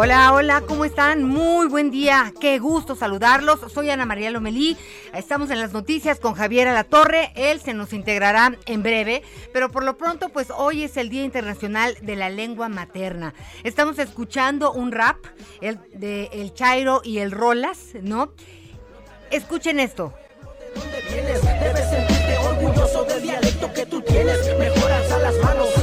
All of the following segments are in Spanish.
Hola, hola, ¿cómo están? Muy buen día, qué gusto saludarlos. Soy Ana María Lomelí, estamos en las noticias con Javier Alatorre, él se nos integrará en breve, pero por lo pronto pues hoy es el Día Internacional de la Lengua Materna. Estamos escuchando un rap el, de El Chairo y el Rolas, ¿no? Escuchen esto. dónde vienes Debes sentirte orgulloso del dialecto que tú tienes Mejor alza las manos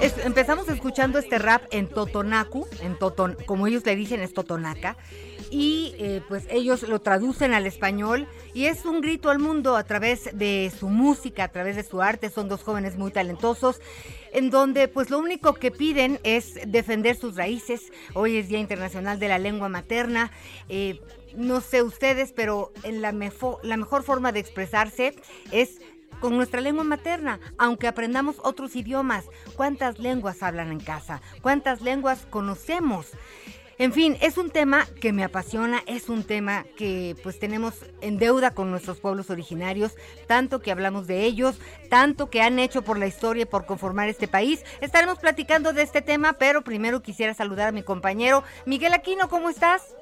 Empezamos escuchando este rap en Totonacu, en Toton, como ellos le dicen es Totonaca, y eh, pues ellos lo traducen al español y es un grito al mundo a través de su música, a través de su arte, son dos jóvenes muy talentosos, en donde pues lo único que piden es defender sus raíces, hoy es Día Internacional de la Lengua Materna, eh, no sé ustedes, pero en la, mefo- la mejor forma de expresarse es con nuestra lengua materna, aunque aprendamos otros idiomas. ¿Cuántas lenguas hablan en casa? ¿Cuántas lenguas conocemos? En fin, es un tema que me apasiona, es un tema que pues tenemos en deuda con nuestros pueblos originarios, tanto que hablamos de ellos, tanto que han hecho por la historia y por conformar este país. Estaremos platicando de este tema, pero primero quisiera saludar a mi compañero Miguel Aquino, ¿cómo estás?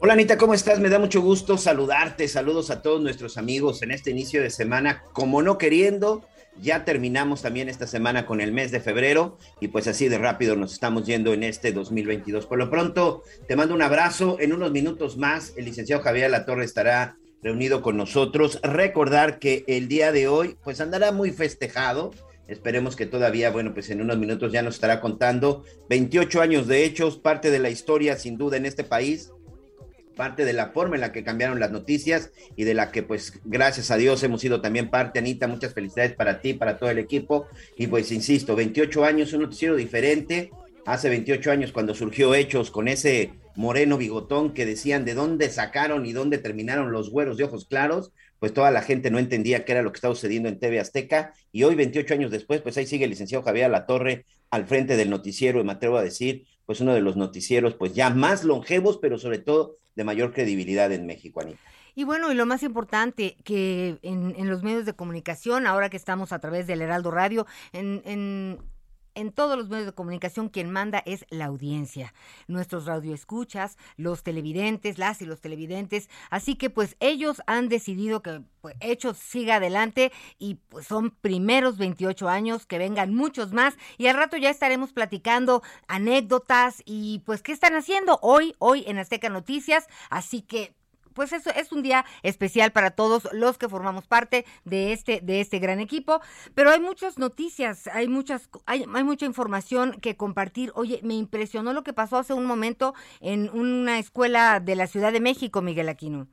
Hola Anita, ¿cómo estás? Me da mucho gusto saludarte. Saludos a todos nuestros amigos en este inicio de semana. Como no queriendo, ya terminamos también esta semana con el mes de febrero y pues así de rápido nos estamos yendo en este 2022. Por lo pronto, te mando un abrazo. En unos minutos más, el licenciado Javier Latorre estará reunido con nosotros. Recordar que el día de hoy pues andará muy festejado. Esperemos que todavía, bueno, pues en unos minutos ya nos estará contando 28 años de hechos, parte de la historia sin duda en este país parte de la forma en la que cambiaron las noticias y de la que pues gracias a Dios hemos sido también parte, Anita, muchas felicidades para ti, para todo el equipo. Y pues insisto, 28 años, un noticiero diferente, hace 28 años cuando surgió Hechos con ese moreno bigotón que decían de dónde sacaron y dónde terminaron los güeros de ojos claros, pues toda la gente no entendía qué era lo que estaba sucediendo en TV Azteca. Y hoy 28 años después, pues ahí sigue el licenciado Javier Latorre al frente del noticiero y me atrevo a decir, pues uno de los noticieros pues ya más longevos, pero sobre todo de mayor credibilidad en México, Anita. Y bueno, y lo más importante, que en, en los medios de comunicación, ahora que estamos a través del Heraldo Radio, en, en, en todos los medios de comunicación, quien manda es la audiencia, nuestros radioescuchas, los televidentes, las y los televidentes. Así que pues ellos han decidido que pues, Hechos siga adelante y pues son primeros 28 años, que vengan muchos más y al rato ya estaremos platicando anécdotas y pues qué están haciendo hoy, hoy en Azteca Noticias. Así que pues eso es un día especial para todos los que formamos parte de este de este gran equipo, pero hay muchas noticias, hay muchas hay, mucha información que compartir. Oye, me impresionó lo que pasó hace un momento en una escuela de la Ciudad de México, Miguel Aquino.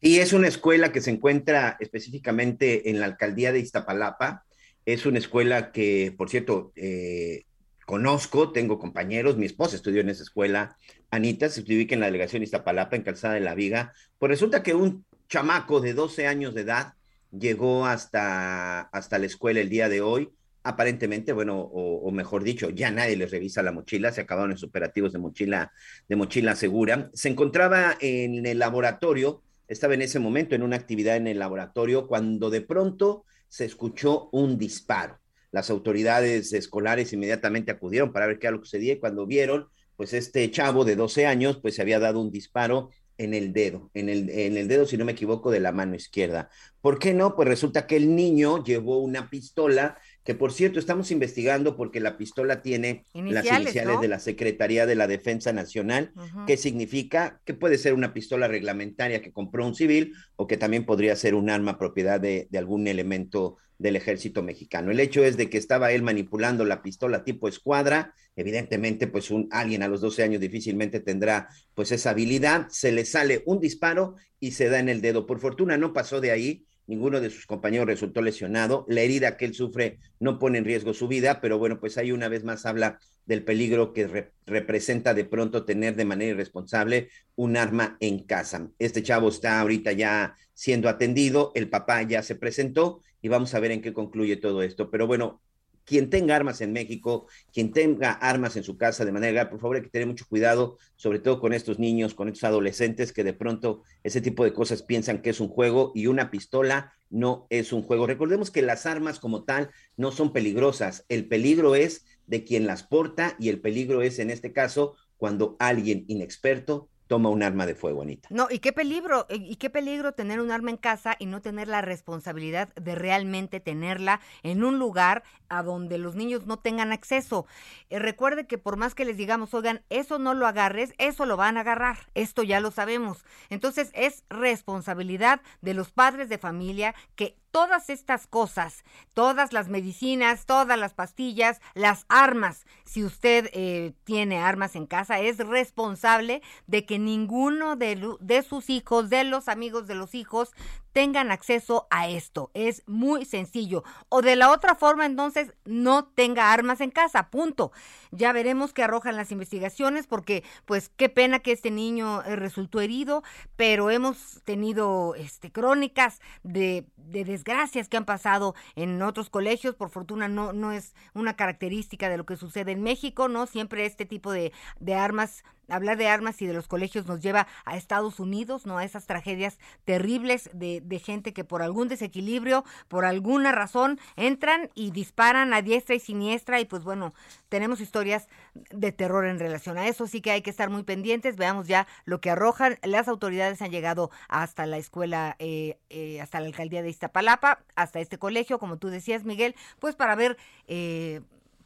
Y es una escuela que se encuentra específicamente en la alcaldía de Iztapalapa. Es una escuela que, por cierto, eh, conozco, tengo compañeros, mi esposa estudió en esa escuela, Anita, se ubica en la delegación Iztapalapa, en Calzada de la Viga. Pues resulta que un chamaco de 12 años de edad llegó hasta, hasta la escuela el día de hoy. Aparentemente, bueno, o, mejor dicho, ya nadie les revisa la mochila, se acabaron los operativos de mochila, de mochila segura. Se encontraba en el laboratorio, estaba en ese momento en una actividad en el laboratorio, cuando de pronto se escuchó un disparo. Las autoridades escolares inmediatamente acudieron para ver qué era lo que sucedía y cuando vieron, pues este chavo de 12 años, pues se había dado un disparo en el dedo, en el, en el dedo, si no me equivoco, de la mano izquierda. ¿Por qué no? Pues resulta que el niño llevó una pistola que por cierto estamos investigando porque la pistola tiene Iniciales, las iniciales ¿no? de la Secretaría de la Defensa Nacional, Ujú. que significa que puede ser una pistola reglamentaria que compró un civil o que también podría ser un arma propiedad de, de algún elemento del ejército mexicano. El hecho es de que estaba él manipulando la pistola tipo escuadra, evidentemente pues un alguien a los 12 años difícilmente tendrá pues esa habilidad, se le sale un disparo y se da en el dedo. Por fortuna no pasó de ahí, ninguno de sus compañeros resultó lesionado, la herida que él sufre no pone en riesgo su vida, pero bueno, pues ahí una vez más habla del peligro que re- representa de pronto tener de manera irresponsable un arma en casa. Este chavo está ahorita ya siendo atendido, el papá ya se presentó y vamos a ver en qué concluye todo esto. Pero bueno, quien tenga armas en México, quien tenga armas en su casa de manera por favor hay que tener mucho cuidado, sobre todo con estos niños, con estos adolescentes que de pronto ese tipo de cosas piensan que es un juego y una pistola no es un juego. Recordemos que las armas como tal no son peligrosas, el peligro es de quien las porta y el peligro es en este caso cuando alguien inexperto toma un arma de fuego, Anita. No, y qué peligro, y y qué peligro tener un arma en casa y no tener la responsabilidad de realmente tenerla en un lugar a donde los niños no tengan acceso. Eh, recuerde que por más que les digamos, oigan, eso no lo agarres, eso lo van a agarrar, esto ya lo sabemos. Entonces es responsabilidad de los padres de familia que todas estas cosas, todas las medicinas, todas las pastillas, las armas, si usted eh, tiene armas en casa, es responsable de que ninguno de, de sus hijos, de los amigos de los hijos, tengan acceso a esto. Es muy sencillo. O de la otra forma, entonces, no tenga armas en casa, punto. Ya veremos qué arrojan las investigaciones, porque, pues, qué pena que este niño eh, resultó herido, pero hemos tenido este, crónicas de, de desgracias que han pasado en otros colegios. Por fortuna, no, no es una característica de lo que sucede en México, ¿no? Siempre este tipo de, de armas hablar de armas y de los colegios nos lleva a Estados Unidos, ¿no? A esas tragedias terribles de, de gente que por algún desequilibrio, por alguna razón, entran y disparan a diestra y siniestra y pues bueno, tenemos historias de terror en relación a eso, así que hay que estar muy pendientes, veamos ya lo que arrojan. Las autoridades han llegado hasta la escuela, eh, eh, hasta la alcaldía de Iztapalapa, hasta este colegio, como tú decías, Miguel, pues para ver, eh,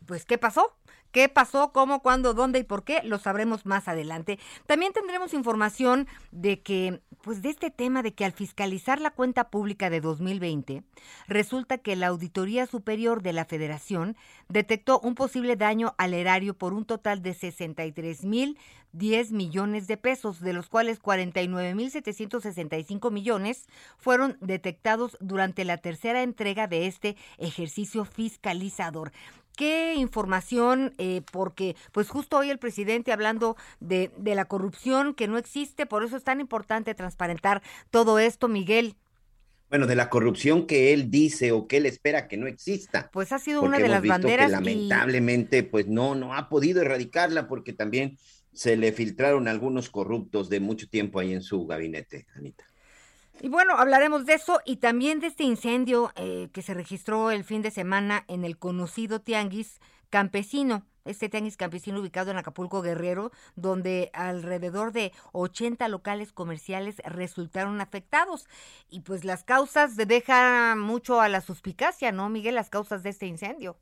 pues, qué pasó. ¿Qué pasó? ¿Cómo? ¿Cuándo? ¿Dónde? ¿Y por qué? Lo sabremos más adelante. También tendremos información de que, pues de este tema de que al fiscalizar la cuenta pública de 2020, resulta que la Auditoría Superior de la Federación detectó un posible daño al erario por un total de 63 mil 10 millones de pesos, de los cuales 49 mil 765 millones fueron detectados durante la tercera entrega de este ejercicio fiscalizador qué información, eh, porque pues justo hoy el presidente hablando de, de la corrupción que no existe, por eso es tan importante transparentar todo esto, Miguel. Bueno, de la corrupción que él dice o que él espera que no exista. Pues ha sido porque una de las banderas que y- lamentablemente pues no no ha podido erradicarla porque también se le filtraron algunos corruptos de mucho tiempo ahí en su gabinete, Anita. Y bueno, hablaremos de eso y también de este incendio eh, que se registró el fin de semana en el conocido Tianguis Campesino, este Tianguis Campesino ubicado en Acapulco Guerrero, donde alrededor de 80 locales comerciales resultaron afectados. Y pues las causas de- dejan mucho a la suspicacia, ¿no, Miguel? Las causas de este incendio.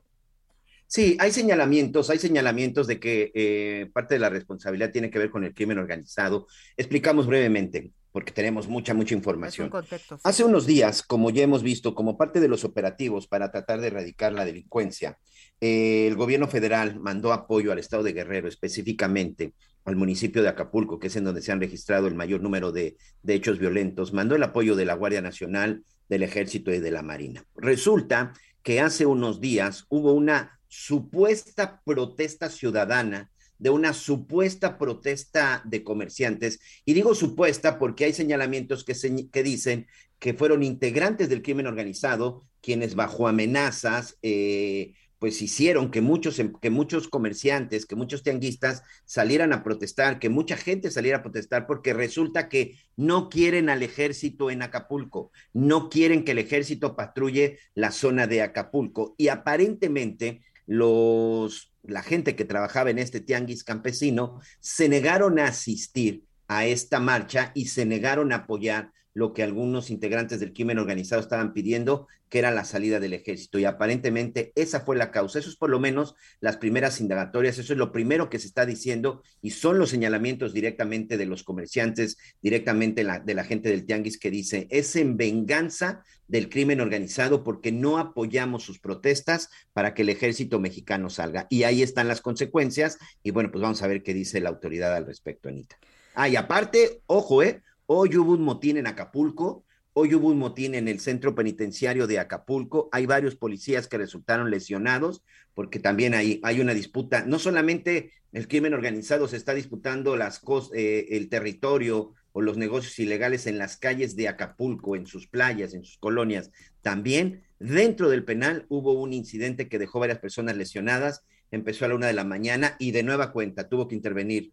Sí, hay señalamientos, hay señalamientos de que eh, parte de la responsabilidad tiene que ver con el crimen organizado. Explicamos brevemente, porque tenemos mucha, mucha información. contexto. sí. Hace unos días, como ya hemos visto, como parte de los operativos para tratar de erradicar la delincuencia, eh, el gobierno federal mandó apoyo al estado de Guerrero, específicamente al municipio de Acapulco, que es en donde se han registrado el mayor número de, de hechos violentos. Mandó el apoyo de la Guardia Nacional, del Ejército y de la Marina. Resulta que hace unos días hubo una supuesta protesta ciudadana de una supuesta protesta de comerciantes. Y digo supuesta porque hay señalamientos que, señ- que dicen que fueron integrantes del crimen organizado quienes bajo amenazas, eh, pues pues hicieron que muchos, em, que muchos comerciantes, que muchos tianguistas salieran a protestar, que mucha gente saliera a protestar, porque resulta que no quieren al ejército en Acapulco, no quieren que el ejército patrulle la zona de Acapulco. Y aparentemente los, la gente que trabajaba en este tianguis campesino se negaron a asistir a esta marcha y se negaron a apoyar lo que algunos integrantes del crimen organizado estaban pidiendo, que era la salida del ejército. Y aparentemente esa fue la causa. Eso es por lo menos las primeras indagatorias, eso es lo primero que se está diciendo y son los señalamientos directamente de los comerciantes, directamente de la gente del Tianguis que dice, es en venganza del crimen organizado porque no apoyamos sus protestas para que el ejército mexicano salga. Y ahí están las consecuencias. Y bueno, pues vamos a ver qué dice la autoridad al respecto, Anita. Ah, y aparte, ojo, ¿eh? Hoy hubo un motín en Acapulco, hoy hubo un motín en el centro penitenciario de Acapulco. Hay varios policías que resultaron lesionados porque también hay, hay una disputa. No solamente el crimen organizado se está disputando las eh, el territorio o los negocios ilegales en las calles de Acapulco, en sus playas, en sus colonias. También dentro del penal hubo un incidente que dejó varias personas lesionadas. Empezó a la una de la mañana y de nueva cuenta tuvo que intervenir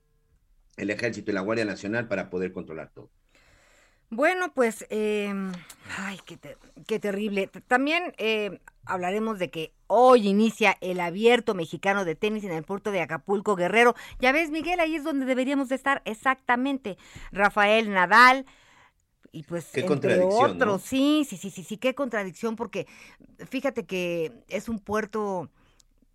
el ejército y la Guardia Nacional para poder controlar todo. Bueno, pues, eh, ay, qué, terrible. También eh, hablaremos de que hoy inicia el abierto mexicano de tenis en el puerto de Acapulco Guerrero. Ya ves, Miguel, ahí es donde deberíamos de estar exactamente. Rafael Nadal, y pues qué entre otros, sí, sí, sí, sí, sí, qué contradicción, porque fíjate que es un puerto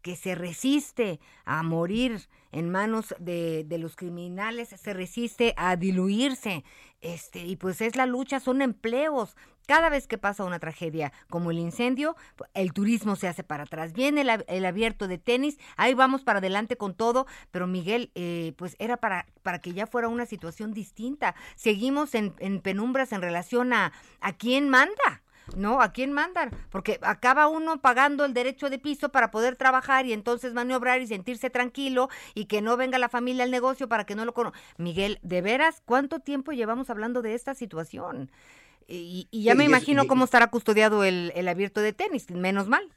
que se resiste a morir en manos de, de, los criminales, se resiste a diluirse, este, y pues es la lucha, son empleos. Cada vez que pasa una tragedia como el incendio, el turismo se hace para atrás. Viene el, el abierto de tenis, ahí vamos para adelante con todo, pero Miguel, eh, pues era para, para que ya fuera una situación distinta. Seguimos en, en penumbras en relación a, a quién manda. ¿No? ¿A quién mandan? Porque acaba uno pagando el derecho de piso para poder trabajar y entonces maniobrar y sentirse tranquilo y que no venga la familia al negocio para que no lo conozca. Miguel, ¿de veras cuánto tiempo llevamos hablando de esta situación? Y, ya me imagino cómo estará custodiado el, el abierto de tenis, menos mal.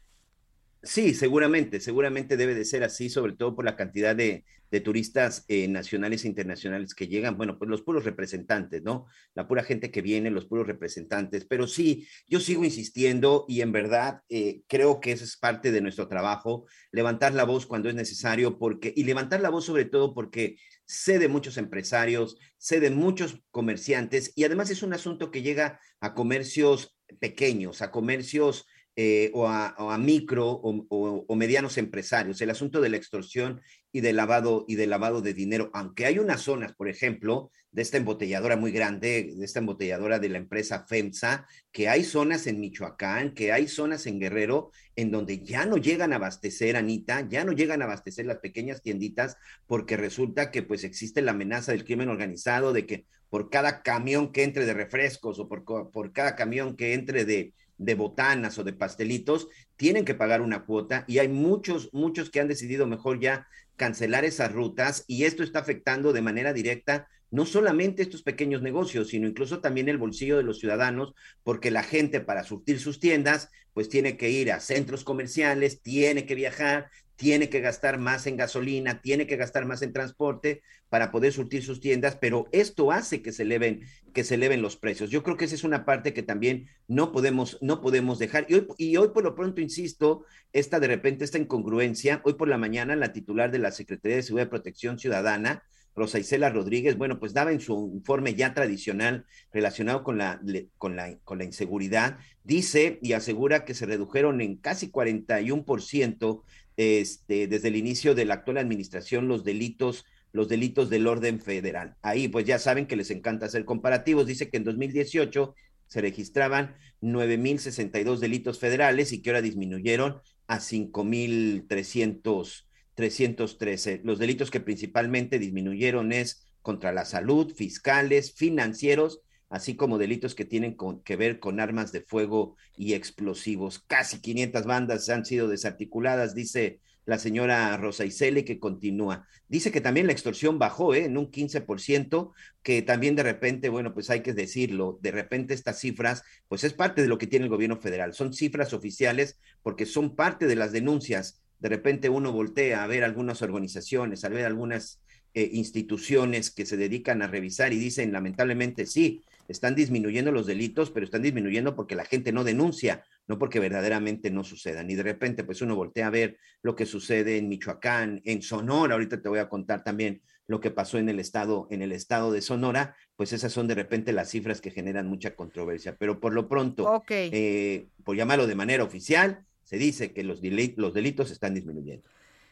Sí, seguramente, seguramente debe de ser así, sobre todo por la cantidad de, turistas eh, nacionales e internacionales que llegan, bueno, pues los puros representantes, ¿no? La pura gente que viene, los puros representantes, pero sí, yo sigo insistiendo y en verdad eh, creo que eso es parte de nuestro trabajo, levantar la voz cuando es necesario, porque, y levantar la voz sobre todo porque sé de muchos empresarios, sé de muchos comerciantes y además es un asunto que llega a comercios pequeños, a comercios eh, o, a, micro o, medianos empresarios. El asunto de la extorsión y de lavado y de lavado de dinero, aunque hay unas zonas, por ejemplo, de esta embotelladora muy grande, de esta embotelladora de la empresa FEMSA, que hay zonas en Michoacán, que hay zonas en Guerrero, en donde ya no llegan a abastecer, Anita, ya no llegan a abastecer las pequeñas tienditas, porque resulta que pues existe la amenaza del crimen organizado de que por cada camión que entre de refrescos o por, por cada camión que entre de, de botanas o de pastelitos, tienen que pagar una cuota y hay muchos, muchos que han decidido mejor ya cancelar esas rutas y esto está afectando de manera directa no solamente estos pequeños negocios, sino incluso también el bolsillo de los ciudadanos, porque la gente para surtir sus tiendas, pues tiene que ir a centros comerciales, tiene que viajar, tiene que gastar más en gasolina, tiene que gastar más en transporte para poder surtir sus tiendas, pero esto hace que se eleven, que se eleven los precios. Yo creo que esa es una parte que también no podemos, no podemos dejar. Y hoy, por lo pronto, insisto, esta de repente, esta incongruencia, hoy por la mañana la titular de la Secretaría de Seguridad y Protección Ciudadana, Rosa Isela Rodríguez, bueno, pues daba en su informe ya tradicional relacionado con la, con la, con la inseguridad, dice y asegura que se redujeron en casi 41% este, desde el inicio de la actual administración los delitos los delitos del orden federal. Ahí pues ya saben que les encanta hacer comparativos. Dice que en 2018 se registraban 9.062 delitos federales y que ahora disminuyeron a 5.300 313. Los delitos que principalmente disminuyeron es contra la salud, fiscales, financieros, así como delitos que tienen que ver con armas de fuego y explosivos. Casi 500 bandas han sido desarticuladas, dice la señora Rosa Iseli, que continúa. Dice que también la extorsión bajó ¿eh? en un 15%, que también de repente, bueno, pues hay que decirlo, de repente estas cifras, pues es parte de lo que tiene el gobierno federal. Son cifras oficiales porque son parte de las denuncias de repente uno voltea a ver algunas organizaciones, a ver algunas eh, instituciones que se dedican a revisar y dicen, lamentablemente, sí, están disminuyendo los delitos, pero están disminuyendo porque la gente no denuncia, no porque verdaderamente no sucedan. Y de repente, pues uno voltea a ver lo que sucede en Michoacán, en Sonora, ahorita te voy a contar también lo que pasó en el estado, en el estado de Sonora, pues esas son de repente las cifras que generan mucha controversia. Pero por lo pronto, eh, por llamarlo de manera oficial, se dice que los, los delitos están disminuyendo.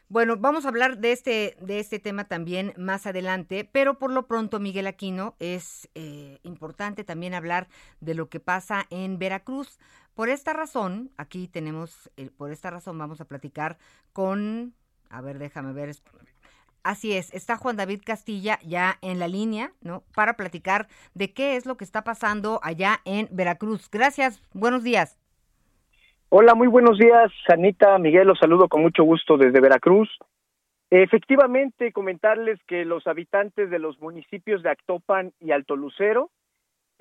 Bueno, vamos a hablar de este, de este tema también más adelante, pero por lo pronto, Miguel Aquino, es eh, importante también hablar de lo que pasa en Veracruz. Por esta razón, aquí tenemos, eh, por esta razón vamos a platicar con, a ver, déjame ver. Así es, está Juan David Castilla ya en la línea, ¿no? Para platicar de qué es lo que está pasando allá en Veracruz. Gracias, buenos días. Hola, muy buenos días, Anita, Miguel, los saludo con mucho gusto desde Veracruz. Efectivamente, comentarles que los habitantes de los municipios de Actopan y Alto Lucero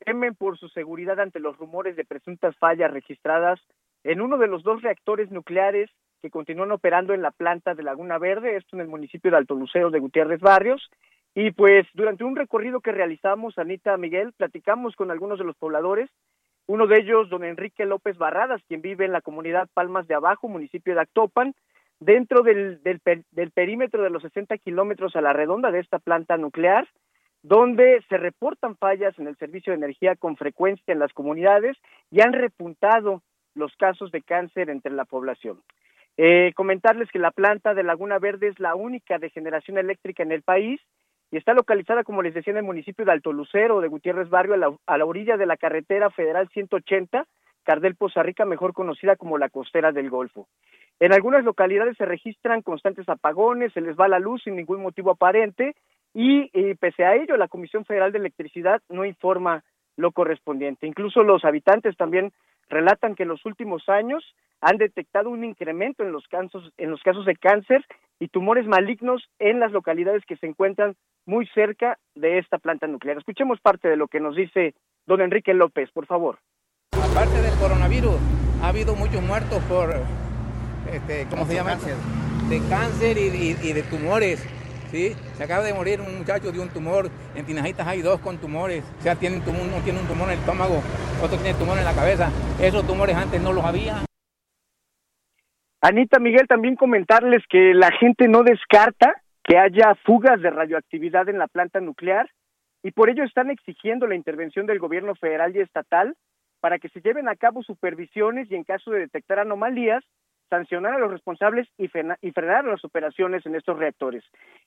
temen por su seguridad ante los rumores de presuntas fallas registradas en uno de los dos reactores nucleares que continúan operando en la planta de Laguna Verde, esto en el municipio de Alto Lucero de Gutiérrez Barrios. Y pues durante un recorrido que realizamos, Anita Miguel, platicamos con algunos de los pobladores uno de ellos, don Enrique López Barradas, quien vive en la comunidad Palmas de Abajo, municipio de Actopan, dentro del, del, perímetro de los 60 kilómetros a la redonda de esta planta nuclear, donde se reportan fallas en el servicio de energía con frecuencia en las comunidades y han repuntado los casos de cáncer entre la población. Eh, comentarles que la planta de Laguna Verde es la única de generación eléctrica en el país está localizada, como les decía, en el municipio de Alto Lucero, de Gutiérrez Barrio, a la, orilla de la carretera federal 180, Cardel Poza Rica, mejor conocida como la costera del Golfo. En algunas localidades se registran constantes apagones, se les va la luz sin ningún motivo aparente y pese a ello la Comisión Federal de Electricidad no informa lo correspondiente. Incluso los habitantes también relatan que en los últimos años han detectado un incremento en los casos en los casos de cáncer y tumores malignos en las localidades que se encuentran muy cerca de esta planta nuclear. Escuchemos parte de lo que nos dice don Enrique López, por favor. Aparte del coronavirus, ha habido muchos muertos por, este, ¿cómo se llama? Cáncer. De cáncer y, de tumores. ¿Sí? Se acaba de morir un muchacho de un tumor. En Tinajitas hay dos con tumores. O sea, tiene uno tiene un tumor en el estómago, otro tiene tumor en la cabeza. Esos tumores antes no los había. Anita Miguel, también comentarles que la gente no descarta que haya fugas de radioactividad en la planta nuclear y por ello están exigiendo la intervención del gobierno federal y estatal para que se lleven a cabo supervisiones y en caso de detectar anomalías, sancionar a los responsables y, frenar las operaciones en estos reactores.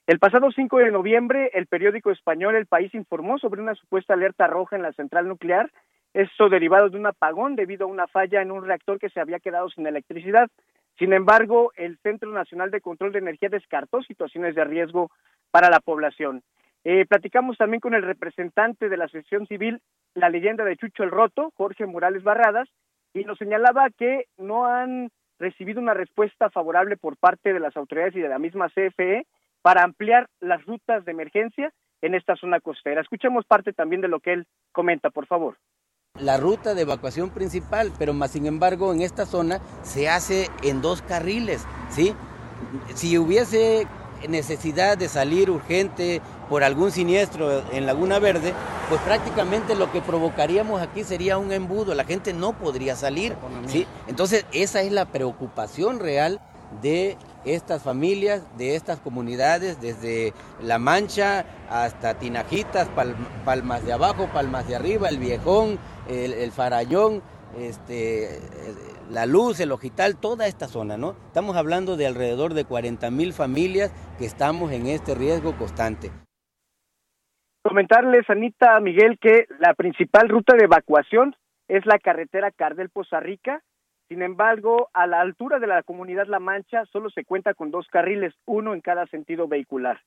El pasado 5 de noviembre, el periódico español El País informó sobre una supuesta alerta roja en la central nuclear, esto derivado de un apagón debido a una falla en un reactor que se había quedado sin electricidad. Sin embargo, el Centro Nacional de Control de Energía descartó situaciones de riesgo para la población. Eh, platicamos también con el representante de la Asociación Civil La Leyenda de Chucho el Roto, Jorge Morales Barradas, y nos señalaba que no han recibido una respuesta favorable por parte de las autoridades y de la misma CFE para ampliar las rutas de emergencia en esta zona costera. Escuchemos parte también de lo que él comenta, por favor la ruta de evacuación principal, pero más sin embargo en esta zona se hace en dos carriles, ¿sí? Si hubiese necesidad de salir urgente por algún siniestro en Laguna Verde, pues prácticamente lo que provocaríamos aquí sería un embudo, la gente no podría salir, ¿sí? Entonces esa es la preocupación real de estas familias, de estas comunidades, desde La Mancha hasta Tinajitas, Palmas de abajo, Palmas de arriba, El Viejón, el, Farallón, este, la Luz, el Ojital, toda esta zona, ¿no? Estamos hablando de alrededor de 40 mil familias que estamos en este riesgo constante. Comentarles, Anita Miguel, que la principal ruta de evacuación es la carretera Cardel-Poza Rica. Sin embargo, a la altura de la comunidad La Mancha solo se cuenta con dos carriles, uno en cada sentido vehicular.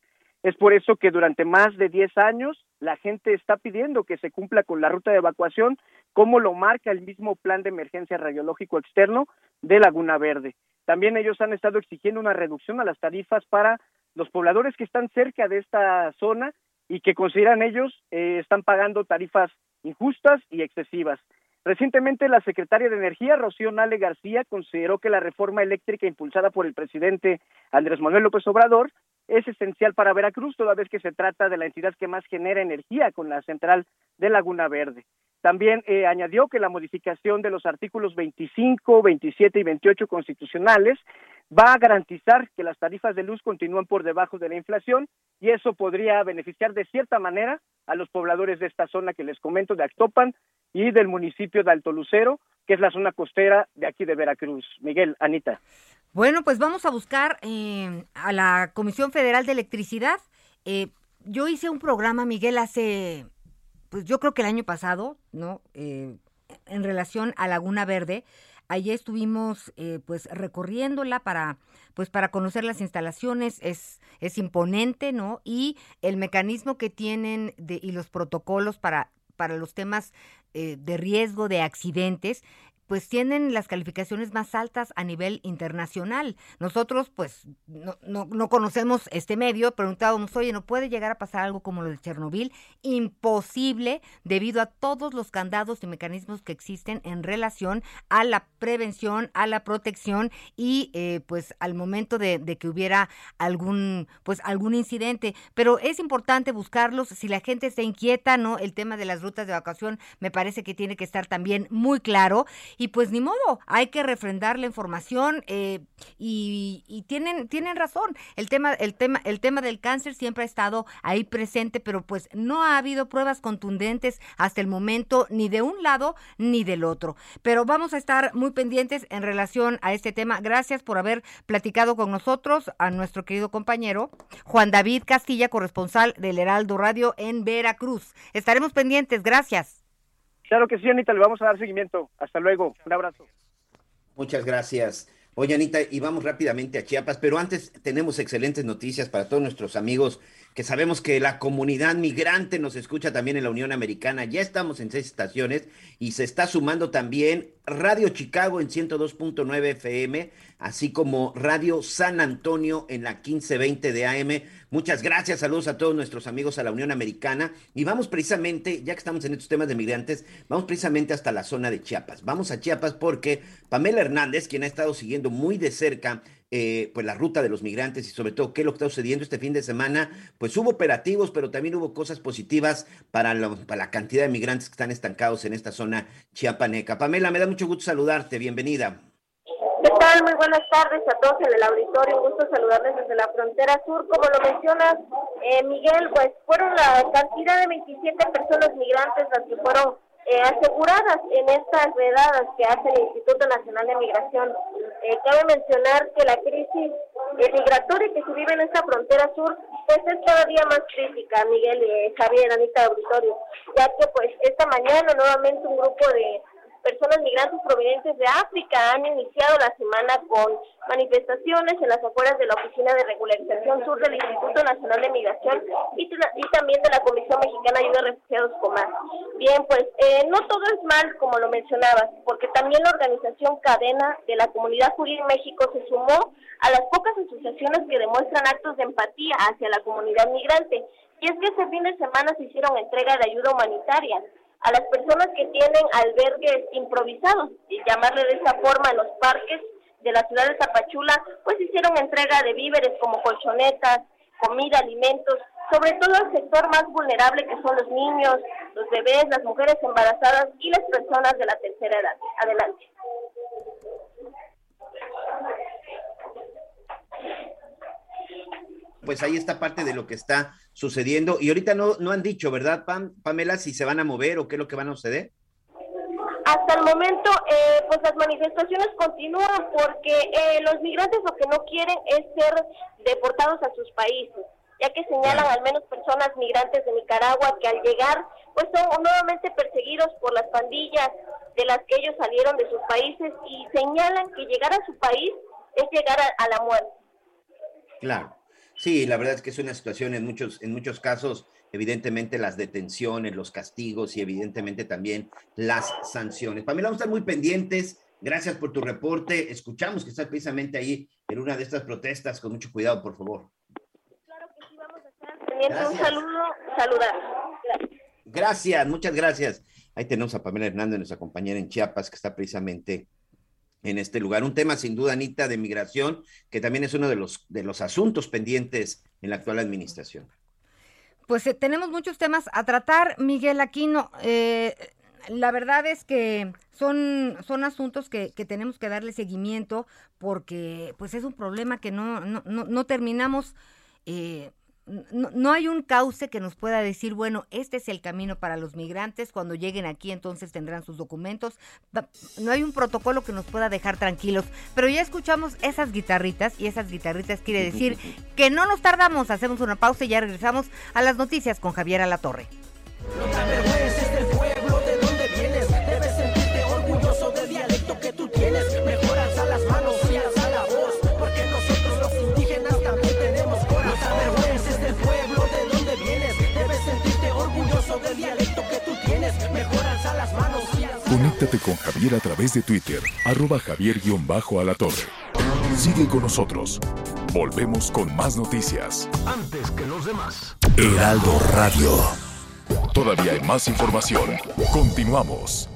Es por eso que durante más de 10 años la gente está pidiendo que se cumpla con la ruta de evacuación, como lo marca el mismo plan de emergencia radiológico externo de Laguna Verde. También ellos han estado exigiendo una reducción a las tarifas para los pobladores que están cerca de esta zona y que consideran ellos eh, están pagando tarifas injustas y excesivas. Recientemente la secretaria de Energía, Rocío Nale García, consideró que la reforma eléctrica impulsada por el presidente Andrés Manuel López Obrador es esencial para Veracruz, toda vez que se trata de la entidad que más genera energía con la central de Laguna Verde. También eh, añadió que la modificación de los artículos 25, 27 y 28 constitucionales va a garantizar que las tarifas de luz continúen por debajo de la inflación y eso podría beneficiar de cierta manera a los pobladores de esta zona que les comento de Actopan y del municipio de Alto Lucero, que es la zona costera de aquí de Veracruz. Miguel, Anita. Bueno, pues vamos a buscar eh, a la Comisión Federal de Electricidad. Eh, yo hice un programa, Miguel, hace pues yo creo que el año pasado, ¿no? Eh, en relación a Laguna Verde, allí estuvimos eh, pues recorriéndola para pues para conocer las instalaciones es es imponente no y el mecanismo que tienen y los protocolos para para los temas eh, de riesgo de accidentes pues tienen las calificaciones más altas a nivel internacional. Nosotros, pues, no, no, no, conocemos este medio, preguntábamos, oye, ¿no puede llegar a pasar algo como lo de Chernobyl? Imposible debido a todos los candados y mecanismos que existen en relación a la prevención, a la protección y, eh, pues, al momento de, que hubiera algún, pues, algún incidente. Pero es importante buscarlos. Si la gente está inquieta, ¿no? El tema de las rutas de evacuación me parece que tiene que estar también muy claro y pues ni modo, hay que refrendar la información eh, y, tienen tienen razón. El tema el tema el tema del cáncer siempre ha estado ahí presente, pero pues no ha habido pruebas contundentes hasta el momento ni de un lado ni del otro. Pero vamos a estar muy pendientes en relación a este tema. Gracias por haber platicado con nosotros a nuestro querido compañero Juan David Castilla, corresponsal del Heraldo Radio en Veracruz. Estaremos pendientes. Gracias. Claro que sí, Anita, le vamos a dar seguimiento. Hasta luego. Un abrazo. Muchas gracias. Oye, Anita, y vamos rápidamente a Chiapas, pero antes tenemos excelentes noticias para todos nuestros amigos que sabemos que la comunidad migrante nos escucha también en la Unión Americana. Ya estamos en seis estaciones y se está sumando también Radio Chicago en 102.9 FM, así como Radio San Antonio en la 1520 de AM. Muchas gracias, saludos a todos nuestros amigos a la Unión Americana. Y vamos precisamente, ya que estamos en estos temas de migrantes, vamos precisamente hasta la zona de Chiapas. Vamos a Chiapas porque Pamela Hernández, quien ha estado siguiendo muy de cerca eh, pues la ruta de los migrantes y sobre todo qué es lo que está sucediendo este fin de semana, pues hubo operativos, pero también hubo cosas positivas para, lo, para la cantidad de migrantes que están estancados en esta zona chiapaneca. Pamela, me da mucho gusto saludarte, bienvenida. ¿Qué tal? Muy buenas tardes a todos en el auditorio. Un gusto saludarles desde la frontera sur. Como lo mencionas, eh, Miguel, pues fueron la cantidad de 27 personas migrantes las que fueron eh, aseguradas en estas redadas que hace el Instituto Nacional de Migración. Eh, cabe mencionar que la crisis migratoria que se vive en esta frontera sur pues es cada día más crítica, Miguel y Javier, Anita Auditorio, ya que pues esta mañana nuevamente un grupo de personas migrantes provenientes de África han iniciado la semana con manifestaciones en las afueras de la Oficina de Regularización Sur del Instituto Nacional de Migración y, también de la Comisión Mexicana de Ayuda a Refugiados Comar. Bien, pues eh, no todo es mal, como lo mencionabas, porque también la organización Cadena de la Comunidad en México se sumó a las pocas asociaciones que demuestran actos de empatía hacia la comunidad migrante. Y es que este fin de semana se hicieron entrega de ayuda humanitaria a las personas que tienen albergues improvisados, y llamarle de esa forma en los parques de la ciudad de Zapachula, pues hicieron entrega de víveres como colchonetas, comida, alimentos, sobre todo al sector más vulnerable que son los niños, los bebés, las mujeres embarazadas y las personas de la tercera edad. Adelante. Pues ahí está parte de lo que está sucediendo. Y ahorita no, no han dicho, ¿verdad, Pam, Pamela, si se van a mover o qué es lo que van a suceder? Hasta el momento, eh, pues las manifestaciones continúan porque eh, los migrantes lo que no quieren es ser deportados a sus países, ya que señalan al menos personas migrantes de Nicaragua que al llegar, pues son nuevamente perseguidos por las pandillas de las que ellos salieron de sus países y señalan que llegar a su país es llegar a, a la muerte. Claro. Sí, la verdad es que es una situación en muchos, en muchos casos, evidentemente las detenciones, los castigos y evidentemente también las sanciones. Pamela, vamos a estar muy pendientes. Gracias por tu reporte. Escuchamos que estás precisamente ahí en una de estas protestas. Con mucho cuidado, por favor. Claro que sí, vamos a estar teniendo un saludo, saludar. Gracias. Gracias, muchas gracias. Ahí tenemos a Pamela Hernández, nuestra compañera en Chiapas, que está precisamente en este lugar. Un tema sin duda, Anita, de migración, que también es uno de los, de los asuntos pendientes en la actual administración. Pues eh, tenemos muchos temas a tratar, Miguel Aquino. Eh, la verdad es que son, son asuntos que, que, tenemos que darle seguimiento porque pues es un problema que no, no, no, terminamos eh, no, no, hay un cauce que nos pueda decir, bueno, este es el camino para los migrantes, cuando lleguen aquí entonces tendrán sus documentos. No hay un protocolo que nos pueda dejar tranquilos, pero ya escuchamos esas guitarritas y esas guitarritas quiere decir que no nos tardamos, hacemos una pausa y ya regresamos a las noticias con Javier Alatorre. No tienes, mejor alza las manos Conéctate con Javier a través de Twitter, arroba javier-alatorre. Sigue con nosotros. Volvemos con más noticias. Antes que los demás. Heraldo Radio. Todavía hay más información. Continuamos.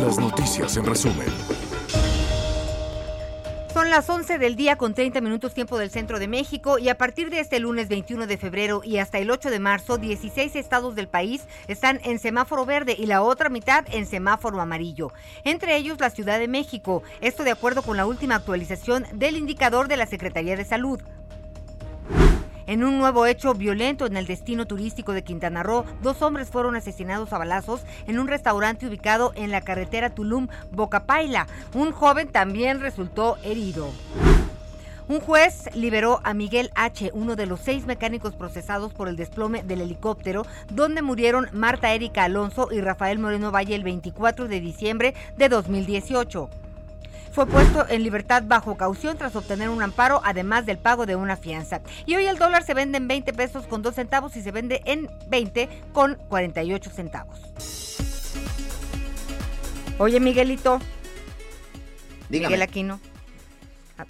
Las noticias en resumen. Las 11 del día con 30 minutos tiempo del centro de México y a partir de este lunes 21 de febrero y hasta el 8 de marzo, 16 estados del país están en semáforo verde y la otra mitad en semáforo amarillo. Entre ellos la Ciudad de México, esto de acuerdo con la última actualización del indicador de la Secretaría de Salud. En un nuevo hecho violento en el destino turístico de Quintana Roo, dos hombres fueron asesinados a balazos en un restaurante ubicado en la carretera Tulum-Bocapaila. Un joven también resultó herido. Un juez liberó a Miguel H., uno de los seis mecánicos procesados por el desplome del helicóptero, donde murieron Marta Erika Alonso y Rafael Moreno Valle el 24 de diciembre de 2018 fue puesto en libertad bajo caución tras obtener un amparo, además del pago de una fianza. Y hoy el dólar se vende en 20 pesos con 2 centavos y se vende en 20 con 48 centavos. Oye, Miguelito. Dígame. Miguel Aquino.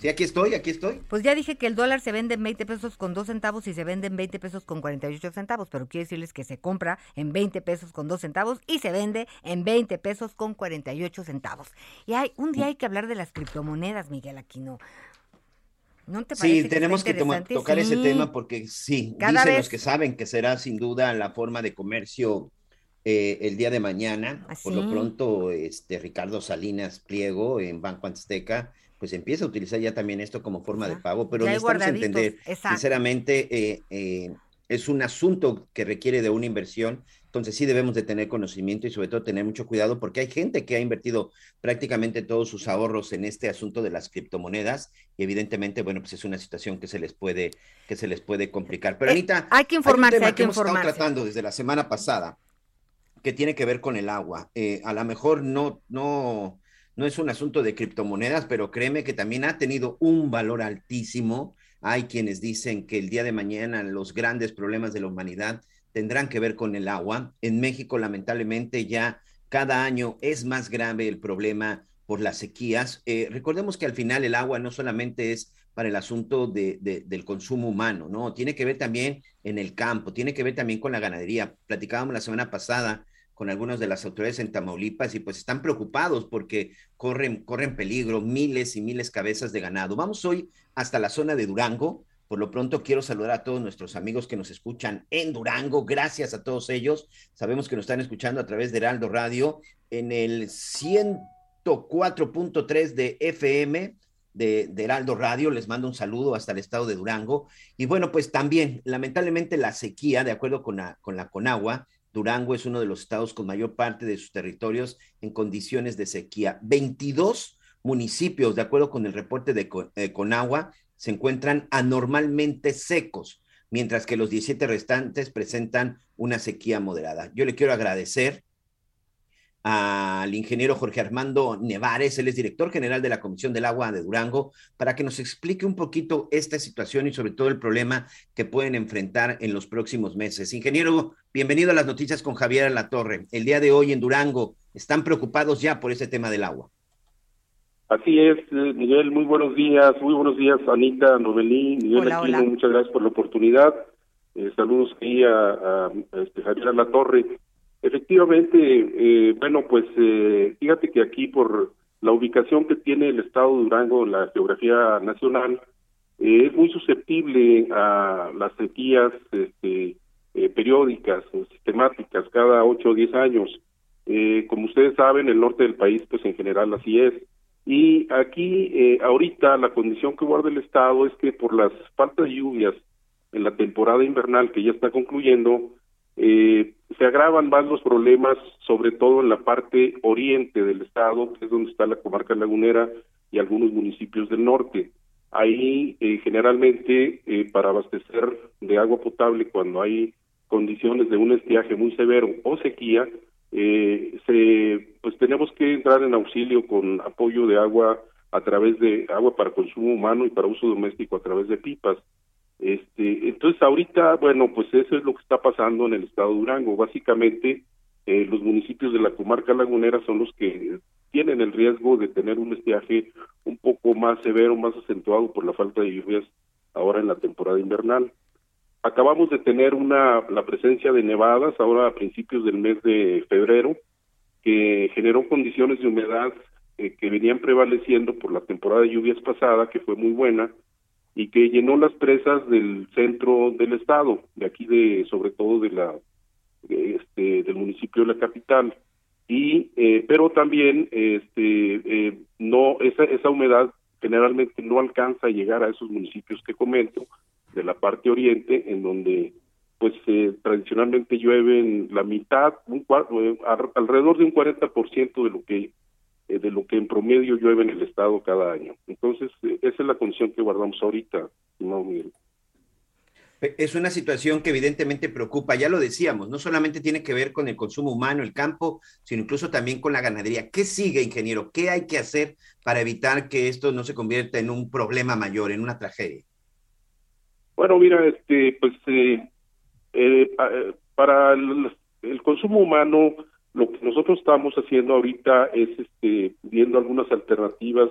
Sí, aquí estoy, aquí estoy. Pues ya dije que el dólar se vende en 20 pesos con 2 centavos y se vende en 20 pesos con 48 centavos, pero quiero decirles que se compra en 20 pesos con 2 centavos y se vende en 20 pesos con 48 centavos. Y hay un día hay que hablar de las criptomonedas, Miguel Aquino. ¿No te sí, tenemos que tocar sí. ese tema porque sí, Cada dicen vez... los que saben que será sin duda la forma de comercio eh, el día de mañana. ¿Así? Por lo pronto, este Ricardo Salinas Pliego en Banco Azteca pues empieza a utilizar ya también esto como forma de pago, pero necesitamos entender, Exacto. sinceramente, eh, eh, es un asunto que requiere de una inversión, entonces sí debemos de tener conocimiento y sobre todo tener mucho cuidado porque hay gente que ha invertido prácticamente todos sus ahorros en este asunto de las criptomonedas y evidentemente, bueno, pues es una situación que se les puede, que se les puede complicar. Pero Eh, Anita, hay que informarse, hay, un tema hay que hemos estado tratando desde la semana pasada que tiene que ver con el agua. Eh, a lo mejor no, no, no es un asunto de criptomonedas, pero créeme que también ha tenido un valor altísimo. Hay quienes dicen que el día de mañana los grandes problemas de la humanidad tendrán que ver con el agua. En México, lamentablemente, ya cada año es más grave el problema por las sequías. Eh, recordemos que al final el agua no solamente es para el asunto de, de, del consumo humano, ¿no? Tiene que ver también en el campo, tiene que ver también con la ganadería. Platicábamos la semana pasada con algunas de las autoridades en Tamaulipas y pues están preocupados porque corren, corren peligro miles y miles cabezas de ganado. Vamos hoy hasta la zona de Durango. Por lo pronto quiero saludar a todos nuestros amigos que nos escuchan en Durango. Gracias a todos ellos. Sabemos que nos están escuchando a través de Heraldo Radio en el 104.3 de FM de, de, Heraldo Radio. Les mando un saludo hasta el estado de Durango. Y bueno, pues también, lamentablemente, la sequía, de acuerdo con la, con la Conagua, Durango es uno de los estados con mayor parte de sus territorios en condiciones de sequía. 22 municipios, de acuerdo con el reporte de eh, Conagua, se encuentran anormalmente secos, mientras que los 17 restantes presentan una sequía moderada. Yo le quiero agradecer al ingeniero Jorge Armando Nevares, él es director general de la Comisión del Agua de Durango, para que nos explique un poquito esta situación y sobre todo el problema que pueden enfrentar en los próximos meses. Ingeniero, bienvenido a las noticias con Javier La Torre. El día de hoy en Durango, ¿están preocupados ya por ese tema del agua? Así es, Miguel, muy buenos días, muy buenos días, Anita, Novelí, Miguel Hola, Aquino, hola. muchas gracias por la oportunidad. Eh, saludos aquí a, a, a este, Javier La Torre. Efectivamente, eh, bueno, pues eh, fíjate que aquí por la ubicación que tiene el estado de Durango en la geografía nacional, eh, es muy susceptible a las sequías este, periódicas o sistemáticas cada 8 o 10 años. como ustedes saben, el norte del país, pues en general así es. Y aquí, ahorita, la condición que guarda el estado es que por las faltas de lluvias en la temporada invernal que ya está concluyendo, eh, se agravan más los problemas, sobre todo en la parte oriente del estado, que es donde está la comarca lagunera y algunos municipios del norte. Ahí eh, generalmente eh, para abastecer de agua potable cuando hay condiciones de un estiaje muy severo o sequía, eh, se, pues tenemos que entrar en auxilio con apoyo de agua a través de agua para consumo humano y para uso doméstico a través de pipas. Este, entonces ahorita, bueno, pues eso es lo que está pasando en el estado de Durango. Básicamente, eh, los municipios de la comarca lagunera son los que tienen el riesgo de tener un estiaje un poco más severo, más acentuado por la falta de lluvias ahora en la temporada invernal. Acabamos de tener una la presencia de nevadas ahora a principios del mes de febrero que generó condiciones de humedad eh, que venían prevaleciendo por la temporada de lluvias pasada que fue muy buena y que llenó las presas del centro del estado, de aquí de sobre todo de la este del municipio de la capital. Y eh, pero también este eh, no esa esa humedad generalmente no alcanza a llegar a esos municipios que comento de la parte oriente en donde pues eh, tradicionalmente llueven la mitad un alrededor de un 40% de lo que eh, de lo que en promedio llueve en el estado cada año. Entonces, eh, esa es la condición que guardamos ahorita, Es una situación que evidentemente preocupa, ya lo decíamos, no solamente tiene que ver con el consumo humano, el campo, sino incluso también con la ganadería. ¿Qué sigue, ingeniero? ¿Qué hay que hacer para evitar que esto no se convierta en un problema mayor, en una tragedia? Bueno, mira, este, pues eh, para el consumo humano, lo que nosotros estamos haciendo ahorita es este, viendo algunas alternativas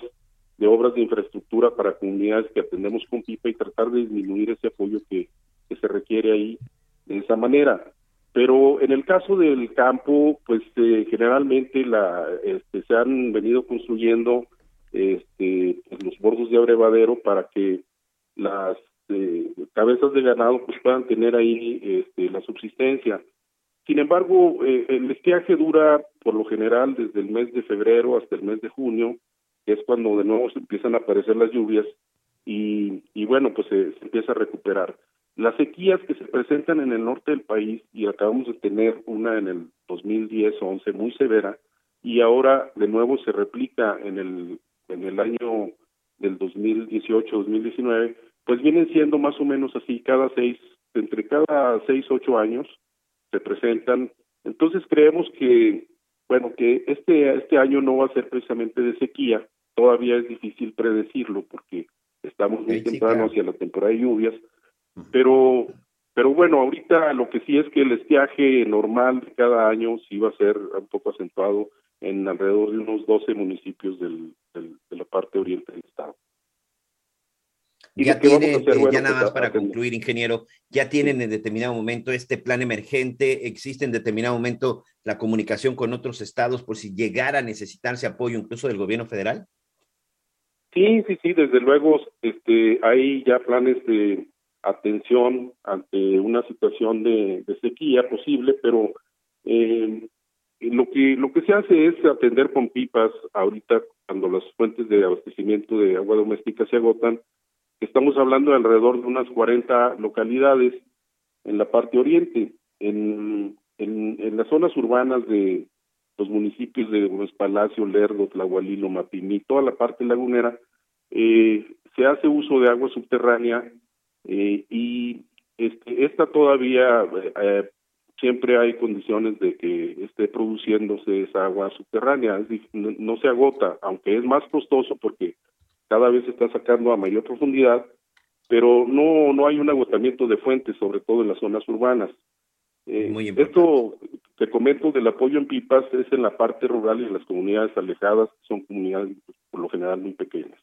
de obras de infraestructura para comunidades que atendemos con pipa y tratar de disminuir ese apoyo que, se requiere ahí de esa manera. Pero en el caso del campo, pues eh, generalmente la, este, se han venido construyendo este, pues, los bordos de abrevadero para que las eh, cabezas de ganado pues puedan tener ahí este, la subsistencia. Sin embargo, eh, el estiaje dura por lo general desde el mes de febrero hasta el mes de junio, que es cuando de nuevo se empiezan a aparecer las lluvias y, y bueno, pues se, empieza a recuperar. Las sequías que se presentan en el norte del país, y acabamos de tener una en el 2010-11 muy severa, y ahora de nuevo se replica en el, en el año del 2018-2019, pues vienen siendo más o menos así cada seis, entre cada seis, ocho años, se presentan. Entonces creemos que, bueno, que este, este año no va a ser precisamente de sequía, todavía es difícil predecirlo porque estamos muy temprano hacia la temporada de lluvias, pero pero bueno, ahorita lo que sí es que el estiaje normal de cada año sí va a ser un poco acentuado en alrededor de unos 12 municipios del, de la parte oriente del estado ya tienen, eh, ya nada más para concluir, ingeniero, ya tienen en determinado momento este plan emergente, existe en determinado momento la comunicación con otros estados por si llegara a necesitarse apoyo incluso del gobierno federal. Sí, sí, sí, desde luego este, hay ya planes de atención ante una situación de, sequía posible, pero eh, lo que lo que se hace es atender con pipas ahorita cuando las fuentes de abastecimiento de agua doméstica se agotan Estamos hablando de alrededor de unas 40 localidades en la parte oriente. En, en, las zonas urbanas de los municipios de Gómez Palacio, Lerdo, Tlahualilo, Mapimí, toda la parte lagunera, eh, se hace uso de agua subterránea eh, y este, esta todavía eh, siempre hay condiciones de que esté produciéndose esa agua subterránea, no, no, se agota, aunque es más costoso porque cada vez se está sacando a mayor profundidad, pero no, no hay un agotamiento de fuentes, sobre todo en las zonas urbanas. Eh, esto te comento del apoyo en pipas es en la parte rural y en las comunidades alejadas, son comunidades por lo general muy pequeñas.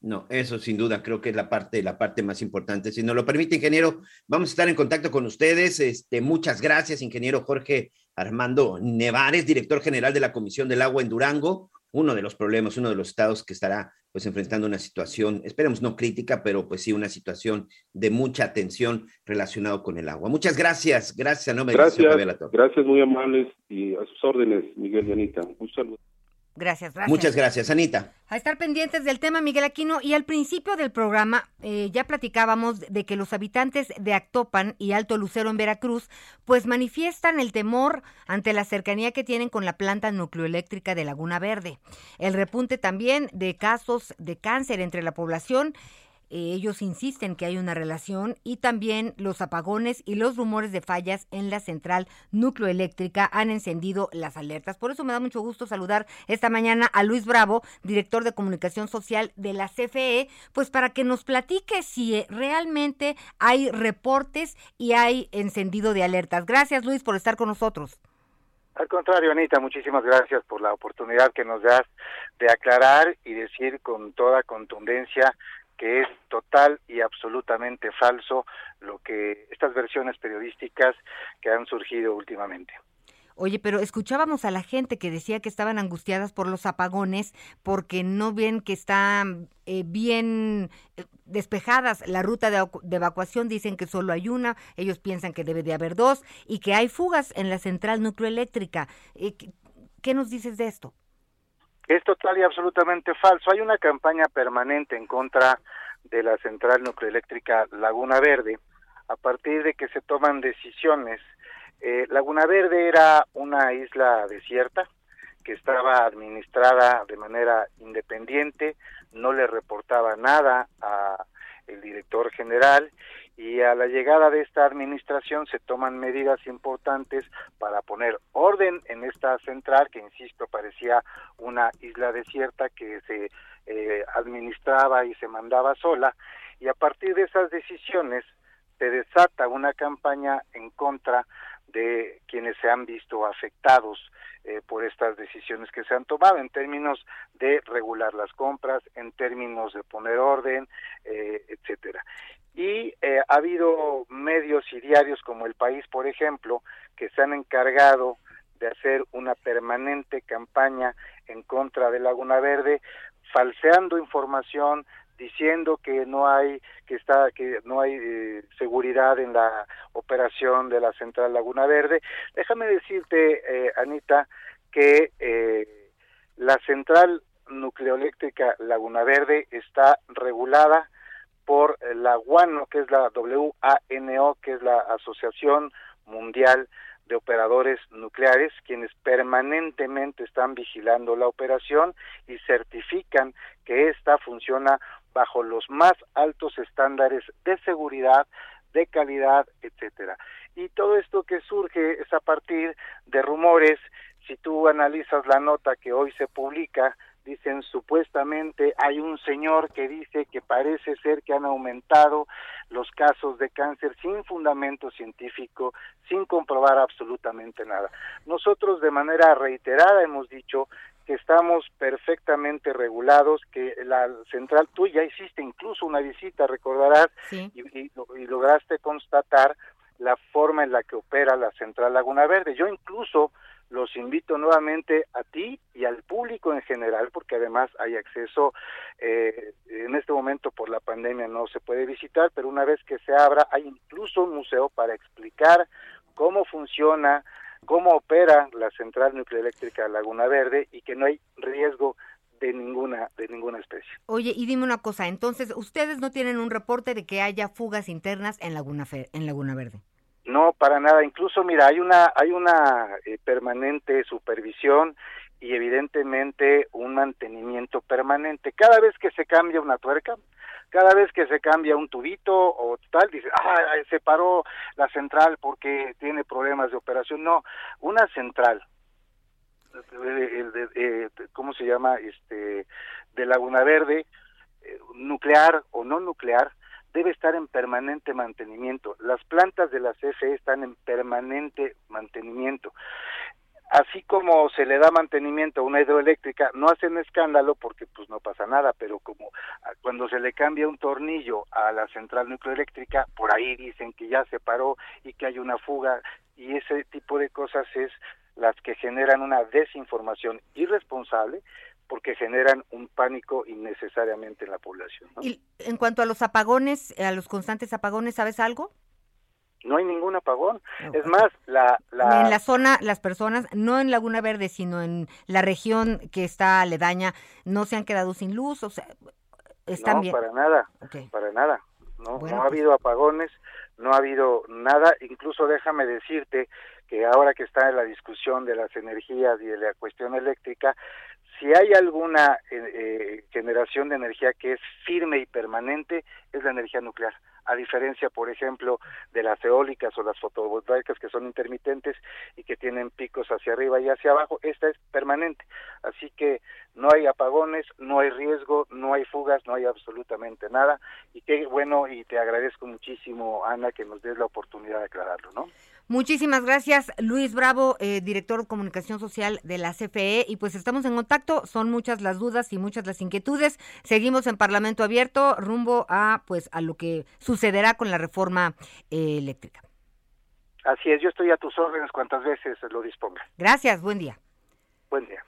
No, eso sin duda creo que es la parte, la parte más importante. Si nos lo permite, ingeniero, vamos a estar en contacto con ustedes. Este, muchas gracias, ingeniero Jorge Armando Nevares, director general de la Comisión del Agua en Durango, uno de los problemas, uno de los estados que estará pues enfrentando una situación, esperemos no crítica, pero pues sí una situación de mucha atención relacionado con el agua. Muchas gracias, gracias a nombre gracias, de Gracias, muy amables y a sus órdenes, Miguel y Anita. Un saludo. Gracias, gracias. Muchas gracias, Anita. A estar pendientes del tema, Miguel Aquino. Y al principio del programa eh, ya platicábamos de que los habitantes de Actopan y Alto Lucero en Veracruz, pues manifiestan el temor ante la cercanía que tienen con la planta nucleoeléctrica de Laguna Verde. El repunte también de casos de cáncer entre la población eh, ellos insisten que hay una relación y también los apagones y los rumores de fallas en la central nucleoeléctrica han encendido las alertas. Por eso me da mucho gusto saludar esta mañana a Luis Bravo, director de comunicación social de la CFE, pues para que nos platique si eh, realmente hay reportes y hay encendido de alertas. Gracias Luis por estar con nosotros. Al contrario, Anita, muchísimas gracias por la oportunidad que nos das de aclarar y decir con toda contundencia que es total y absolutamente falso lo que estas versiones periodísticas que han surgido últimamente. Oye, pero escuchábamos a la gente que decía que estaban angustiadas por los apagones porque no ven que está eh, bien eh, despejadas la ruta de, evacuación, dicen que solo hay una, ellos piensan que debe de haber dos y que hay fugas en la central nucleoeléctrica. Eh, ¿Qué nos dices de esto? Es total y absolutamente falso. Hay una campaña permanente en contra de la central nucleoeléctrica Laguna Verde a partir de que se toman decisiones. Eh, Laguna Verde era una isla desierta que estaba administrada de manera independiente, no le reportaba nada a el director general y a la llegada de esta administración se toman medidas importantes para poner orden en esta central que, insisto, parecía una isla desierta que se eh, administraba y se mandaba sola. Y a partir de esas decisiones se desata una campaña en contra de quienes se han visto afectados eh, por estas decisiones que se han tomado en términos de regular las compras, en términos de poner orden, eh, etcétera. Y eh, ha habido medios y diarios como El País, por ejemplo, que se han encargado de hacer una permanente campaña en contra de Laguna Verde, falseando información, diciendo que no hay que está que no hay eh, seguridad en la operación de la central Laguna Verde. Déjame decirte, eh, Anita, que la central nucleoeléctrica Laguna Verde está regulada por la WANO, que es la WANO, que es la Asociación Mundial de Operadores Nucleares, quienes permanentemente están vigilando la operación y certifican que ésta funciona bajo los más altos estándares de seguridad, de calidad, etcétera. Y todo esto que surge es a partir de rumores, si tú analizas la nota que hoy se publica dicen supuestamente hay un señor que dice que parece ser que han aumentado los casos de cáncer sin fundamento científico, sin comprobar absolutamente nada. Nosotros de manera reiterada hemos dicho que estamos perfectamente regulados, que la central, tú ya hiciste incluso una visita, recordarás, y, y lograste constatar la forma en la que opera la central Laguna Verde. Yo incluso los invito nuevamente a ti y al público en general, porque además hay acceso, eh, en este momento por la pandemia no se puede visitar, pero una vez que se abra hay incluso un museo para explicar cómo funciona, cómo opera la central nucleoeléctrica Laguna Verde y que no hay riesgo de ninguna de ninguna especie. Oye, y dime una cosa, entonces ustedes no tienen un reporte de que haya fugas internas en Laguna en Laguna Verde. No, para nada. Incluso, mira, hay una hay una eh, permanente supervisión y evidentemente un mantenimiento permanente. Cada vez que se cambia una tuerca, cada vez que se cambia un tubito o tal, dice, ah, se paró la central porque tiene problemas de operación. No, una central, eh, ¿cómo se llama? Este, de Laguna Verde, eh, nuclear o no nuclear, debe estar en permanente mantenimiento. Las plantas de la CFE están en permanente mantenimiento. Así como se le da mantenimiento a una hidroeléctrica, no hacen escándalo porque pues no pasa nada, pero como ah, cuando se le cambia un tornillo a la central nucleoeléctrica, por ahí dicen que ya se paró y que hay una fuga y ese tipo de cosas es las que generan una desinformación irresponsable porque generan un pánico innecesariamente en la población. Y en cuanto a los apagones, a los constantes apagones, ¿sabes algo? No hay ningún apagón. Es más, la, En la zona, las personas, no en Laguna Verde, sino en la región que está aledaña, no se han quedado sin luz, o sea, están no, bien. para nada, para nada. No, no ha habido apagones, no ha habido nada. Incluso déjame decirte que ahora que está en la discusión de las energías y de la cuestión eléctrica, si hay alguna eh, eh, generación de energía que es firme y permanente, es la energía nuclear a diferencia, por ejemplo, de las eólicas o las fotovoltaicas que son intermitentes y que tienen picos hacia arriba y hacia abajo, esta es permanente. Así que no hay apagones, no hay riesgo, no hay fugas, no hay absolutamente nada. Y qué bueno, y te agradezco muchísimo, Ana, que nos des la oportunidad de aclararlo, ¿no? Muchísimas gracias, Luis Bravo, eh, director de comunicación social de la CFE. Y pues estamos en contacto, son muchas las dudas y muchas las inquietudes. Seguimos en Parlamento Abierto rumbo a pues a lo que sucederá con la reforma eh, eléctrica. Así es, yo estoy a tus órdenes cuantas veces lo disponga. Gracias, buen día. Buen día.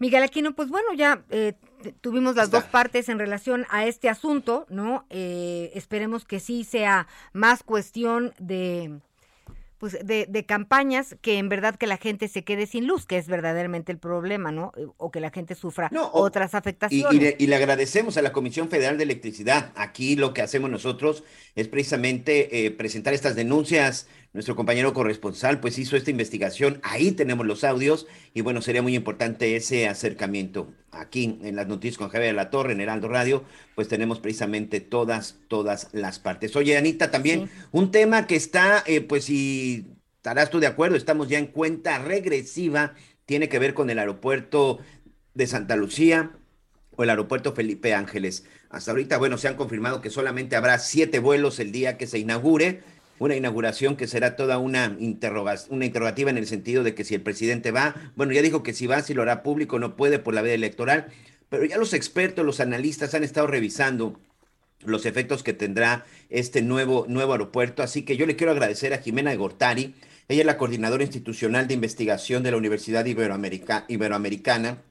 Miguel Aquino, pues bueno, ya eh, tuvimos las dos partes en relación a este asunto, ¿no? esperemos que sí sea más cuestión de pues de, de, campañas que en verdad que la gente se quede sin luz, que es verdaderamente el problema, ¿no? Eh, o que la gente sufra otras afectaciones. Y, le, agradecemos a la Comisión Federal de Electricidad. Aquí lo que hacemos nosotros es precisamente eh, presentar estas denuncias nuestro compañero corresponsal pues hizo esta investigación, ahí tenemos los audios y bueno, sería muy importante ese acercamiento. Aquí en las noticias con Javier de la Torre, en Heraldo Radio, pues tenemos precisamente todas, todas las partes. Oye, Anita, también un tema que está, eh, pues si estarás tú de acuerdo, estamos ya en cuenta regresiva, tiene que ver con el aeropuerto de Santa Lucía o el aeropuerto Felipe Ángeles. Hasta ahorita, bueno, se han confirmado que solamente habrá siete vuelos el día que se inaugure una inauguración que será toda una, una interrogativa en el sentido de que si el presidente va, bueno, ya dijo que si va, si lo hará público, no puede por la vía electoral, pero ya los expertos, los analistas han estado revisando los efectos que tendrá este nuevo, nuevo aeropuerto, así que yo le quiero agradecer a Jimena Gortari, ella es la coordinadora institucional de investigación de la Universidad Iberoamericana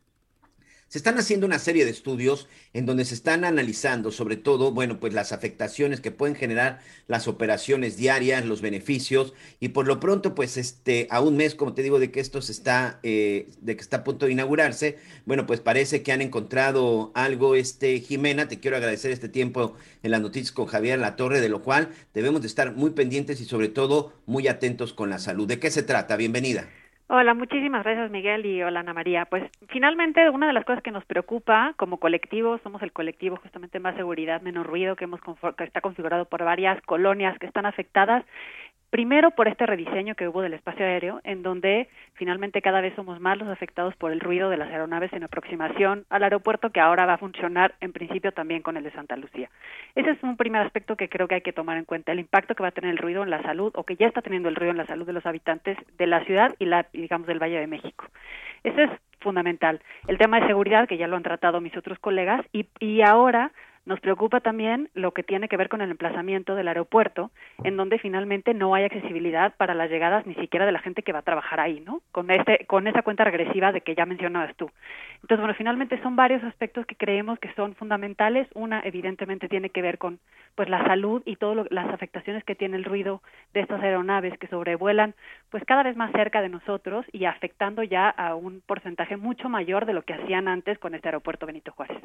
se están haciendo una serie de estudios en donde se están analizando sobre todo, bueno, pues las afectaciones que pueden generar las operaciones diarias, los beneficios y por lo pronto, pues este, a un mes, como te digo, de que esto se está, eh, de que está a punto de inaugurarse, bueno, pues parece que han encontrado algo, este, Jimena, te quiero agradecer este tiempo en las noticias con Javier La Torre, de lo cual debemos de estar muy pendientes y sobre todo muy atentos con la salud. ¿De qué se trata? Bienvenida. Hola, muchísimas gracias Miguel y hola Ana María. Pues finalmente una de las cosas que nos preocupa como colectivo, somos el colectivo justamente Más Seguridad, Menos Ruido, que, hemos, que está configurado por varias colonias que están afectadas Primero por este rediseño que hubo del espacio aéreo, en donde finalmente cada vez somos más los afectados por el ruido de las aeronaves en aproximación al aeropuerto, que ahora va a funcionar en principio también con el de Santa Lucía. Ese es un primer aspecto que creo que hay que tomar en cuenta, el impacto que va a tener el ruido en la salud o que ya está teniendo el ruido en la salud de los habitantes de la ciudad y la, digamos, del Valle de México. Ese es fundamental. El tema de seguridad, que ya lo han tratado mis otros colegas, y, y ahora nos preocupa también lo que tiene que ver con el emplazamiento del aeropuerto, en donde finalmente no hay accesibilidad para las llegadas ni siquiera de la gente que va a trabajar ahí, ¿no? Con este con esa cuenta regresiva de que ya mencionabas tú. Entonces, bueno, finalmente son varios aspectos que creemos que son fundamentales. Una evidentemente tiene que ver con pues la salud y todas las afectaciones que tiene el ruido de estas aeronaves que sobrevuelan pues cada vez más cerca de nosotros y afectando ya a un porcentaje mucho mayor de lo que hacían antes con este aeropuerto Benito Juárez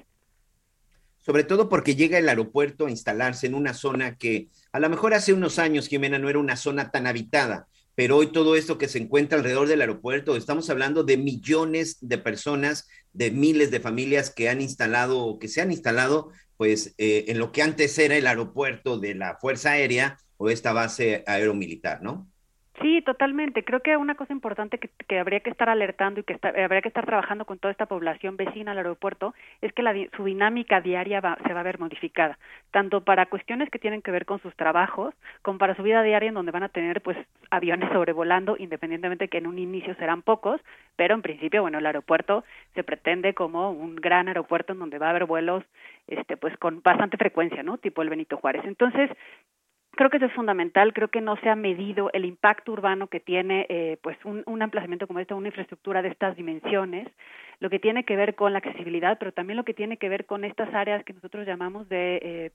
sobre todo porque llega el aeropuerto a instalarse en una zona que a lo mejor hace unos años, Jimena, no era una zona tan habitada, pero hoy todo esto que se encuentra alrededor del aeropuerto, estamos hablando de millones de personas, de miles de familias que han instalado o que se han instalado, pues eh, en lo que antes era el aeropuerto de la Fuerza Aérea o esta base aeromilitar, ¿no? Sí, totalmente. Creo que una cosa importante que, habría que estar alertando y que está- habría que estar trabajando con toda esta población vecina al aeropuerto es que la su dinámica diaria va- se va a ver modificada, tanto para cuestiones que tienen que ver con sus trabajos, como para su vida diaria en donde van a tener pues aviones sobrevolando, independientemente que en un inicio serán pocos, pero en principio, bueno, el aeropuerto se pretende como un gran aeropuerto en donde va a haber vuelos este pues con bastante frecuencia, ¿no? Tipo el Benito Juárez. Entonces, creo que eso es fundamental creo que no se ha medido el impacto urbano que tiene eh, pues un, un emplazamiento como este una infraestructura de estas dimensiones lo que tiene que ver con la accesibilidad pero también lo que tiene que ver con estas áreas que nosotros llamamos de eh,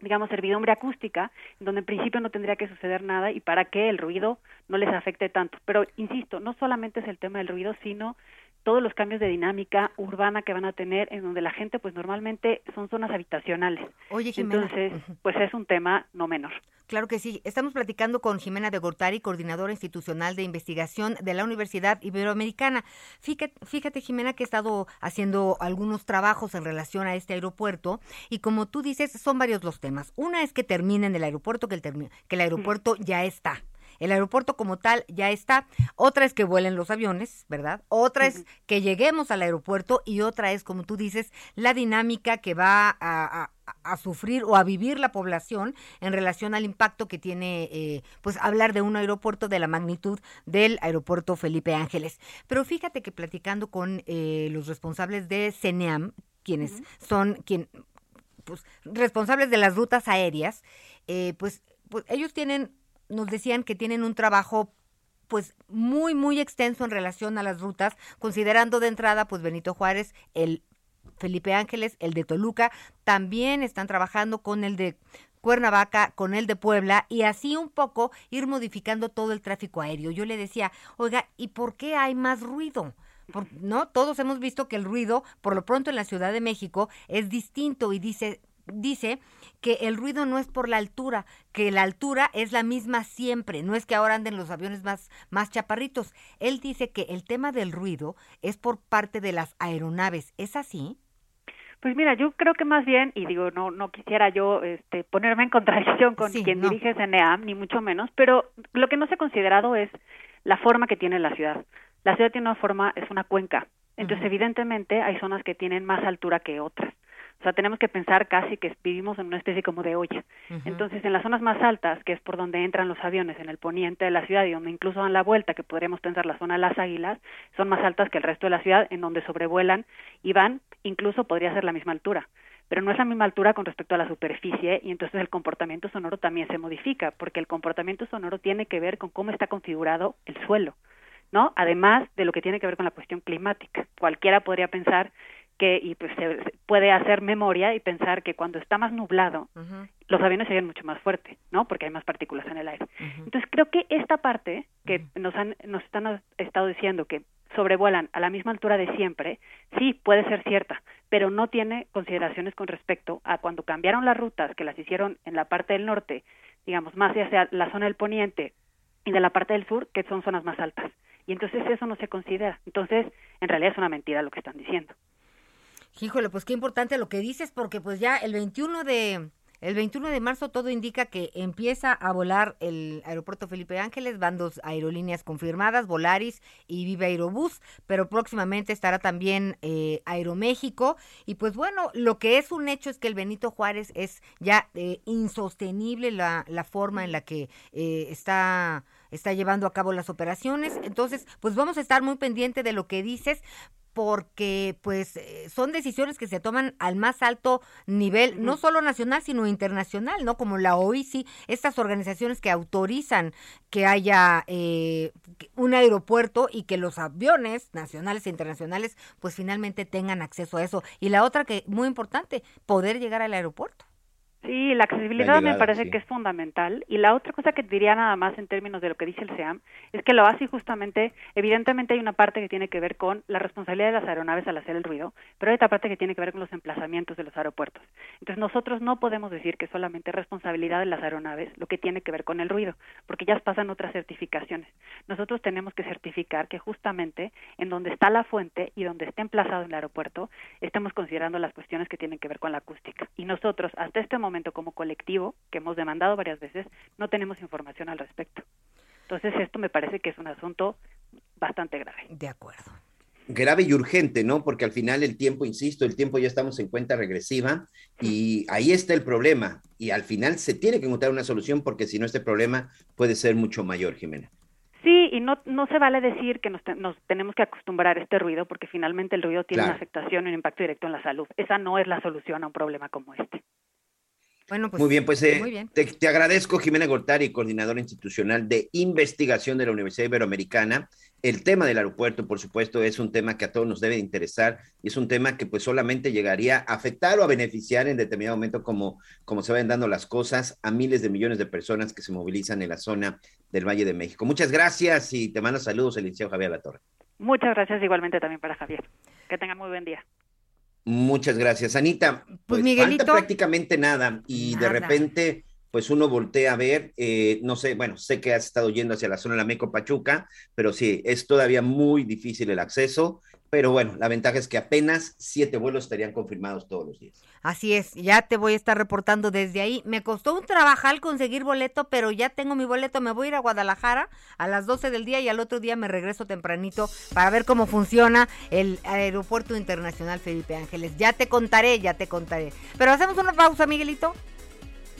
digamos servidumbre acústica donde en principio no tendría que suceder nada y para que el ruido no les afecte tanto. Pero insisto no solamente es el tema del ruido sino todos los cambios de dinámica urbana que van a tener en donde la gente pues normalmente son zonas habitacionales Oye, Jimena. entonces pues es un tema no menor Claro que sí. Estamos platicando con Jimena de Gortari, coordinadora institucional de investigación de la Universidad Iberoamericana. Fíjate, fíjate, Jimena, que he estado haciendo algunos trabajos en relación a este aeropuerto y como tú dices, son varios los temas. Una es que termine en el aeropuerto, que el, que el aeropuerto ya está. El aeropuerto como tal ya está. Otra es que vuelen los aviones, ¿verdad? Otra es que lleguemos al aeropuerto y otra es, como tú dices, la dinámica que va a, a- a sufrir o a vivir la población en relación al impacto que tiene, eh, pues, hablar de un aeropuerto de la magnitud del aeropuerto Felipe Ángeles. Pero fíjate que platicando con eh, los responsables de CENEAM, quienes son quien, pues, responsables de las rutas aéreas, eh, pues, pues ellos tienen, nos decían que tienen un trabajo pues muy muy extenso en relación a las rutas, considerando de entrada pues Benito Juárez, el Felipe Ángeles, el de Toluca, también están trabajando con el de Cuernavaca, con el de Puebla y así un poco ir modificando todo el tráfico aéreo. Yo le decía, oiga, ¿y por qué hay más ruido? Por- no, todos hemos visto que el ruido, por lo pronto en la Ciudad de México, es distinto y dice dice que el ruido no es por la altura, que la altura es la misma siempre, no es que ahora anden los aviones más, más chaparritos. Él dice que el tema del ruido es por parte de las aeronaves. ¿Es así? Pues mira, yo creo que más bien, y digo, no no quisiera yo este, ponerme en contradicción con Sí, quien no. dirige CNEAM, ni mucho menos, pero lo que no se ha considerado es la forma que tiene la ciudad. La ciudad tiene una forma, es una cuenca. Entonces, evidentemente, hay zonas que tienen más altura que otras. O sea, tenemos que pensar casi que vivimos en una especie como de olla. Entonces, en las zonas más altas, que es por donde entran los aviones, en el poniente de la ciudad y donde incluso dan la vuelta, que podríamos pensar la zona de las águilas, son más altas que el resto de la ciudad, en donde sobrevuelan y van, incluso podría ser la misma altura. Pero no es la misma altura con respecto a la superficie y entonces el comportamiento sonoro también se modifica, porque el comportamiento sonoro tiene que ver con cómo está configurado el suelo, ¿no? Además de lo que tiene que ver con la cuestión climática. Cualquiera podría pensar que y pues se, se puede hacer memoria y pensar que cuando está más nublado los aviones se ven mucho más fuerte, ¿no? Porque hay más partículas en el aire. Entonces creo que esta parte que nos han nos están estado diciendo que sobrevuelan a la misma altura de siempre, sí puede ser cierta, pero no tiene consideraciones con respecto a cuando cambiaron las rutas que las hicieron en la parte del norte, digamos más hacia la zona del poniente y de la parte del sur, que son zonas más altas. Y entonces eso no se considera. Entonces, en realidad es una mentira lo que están diciendo. Híjole, pues qué importante lo que dices, porque pues ya el 21 de el 21 de marzo todo indica que empieza a volar el aeropuerto Felipe Ángeles, van dos aerolíneas confirmadas, Volaris y Viva Aerobús, pero próximamente estará también eh, Aeroméxico. Y pues bueno, lo que es un hecho es que el Benito Juárez es ya eh, insostenible la, la forma en la que eh, está, está llevando a cabo las operaciones. Entonces, pues vamos a estar muy pendiente de lo que dices porque pues eh, son decisiones que se toman al más alto nivel, no solo nacional, sino internacional, ¿no? Como la OICI, estas organizaciones que autorizan que haya eh, un aeropuerto y que los aviones nacionales e internacionales pues finalmente tengan acceso a eso. Y la otra que muy importante, poder llegar al aeropuerto. Sí, la accesibilidad La me parece sí. que es fundamental. Y la otra cosa que diría nada más en términos de lo que dice el SEAM es que lo hace justamente, evidentemente hay una parte que tiene que ver con la responsabilidad de las aeronaves al hacer el ruido, pero hay otra parte que tiene que ver con los emplazamientos de los aeropuertos. Entonces nosotros no podemos decir que solamente es responsabilidad de las aeronaves lo que tiene que ver con el ruido, porque ya pasan otras certificaciones. Nosotros tenemos que certificar que justamente en donde está la fuente y donde esté emplazado el aeropuerto, estemos considerando las cuestiones que tienen que ver con la acústica. Y nosotros, hasta este momento, como colectivo, que hemos demandado varias veces, no tenemos información al respecto. Entonces esto me parece que es un asunto bastante grave. De acuerdo. Grave y urgente, ¿no? Porque al final el tiempo, insisto, el tiempo ya estamos en cuenta regresiva y ahí está el problema. Y al final se tiene que encontrar una solución porque si no este problema puede ser mucho mayor, Jimena. Sí, y no, no se vale decir que nos, nos tenemos que acostumbrar a este ruido porque finalmente el ruido tiene Claro. una afectación y un impacto directo en la salud. Esa no es la solución a un problema como este. Bueno, pues muy bien, pues eh, muy bien. Te, te agradezco, Jimena Gortari, coordinadora institucional de investigación de la Universidad Iberoamericana. El tema del aeropuerto, por supuesto, es un tema que a todos nos debe interesar y es un tema que pues solamente llegaría a afectar o a beneficiar en determinado momento como, como se vayan dando las cosas a miles de millones de personas que se movilizan en la zona del Valle de México. Muchas gracias y te mando saludos el licenciado Javier Latorre. Muchas gracias igualmente también para Javier. Que tengan muy buen día. Muchas gracias, Anita. Pues, Miguelito. falta prácticamente nada y de repente, pues uno voltea a ver, eh, no sé, bueno, sé que has estado yendo hacia la zona de la Meco Pachuca, pero sí, es todavía muy difícil el acceso, pero bueno, la ventaja es que apenas siete vuelos estarían confirmados todos los días. Así es, ya te voy a estar reportando desde ahí. Me costó un trabajal conseguir boleto, pero ya tengo mi boleto. Me voy a ir a Guadalajara a las 12 del día y al otro día me regreso tempranito para ver cómo funciona el Aeropuerto Internacional Felipe Ángeles. Ya te contaré, ya te contaré. Pero hacemos una pausa, Miguelito.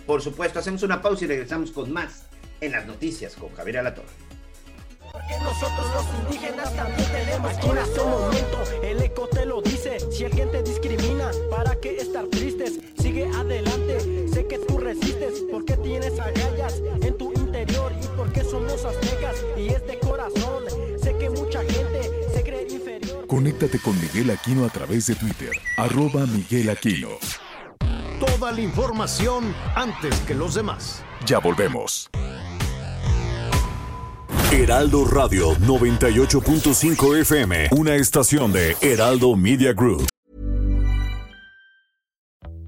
Por supuesto, hacemos una pausa y regresamos con más en las noticias con Javier Alatorre. Nosotros los indígenas también tenemos este momento el eco te lo dice Si alguien te discrimina, ¿para qué estar tristes? Sigue adelante, sé que tú resistes Porque tienes agallas en tu interior Y porque somos aztecas y es de corazón Sé que mucha gente se cree inferior Conéctate con Miguel Aquino a través de Twitter, arroba Miguel Aquino. Toda la información antes que los demás. Ya volvemos. Heraldo Radio 98.5 FM, una estación de Heraldo Media Group.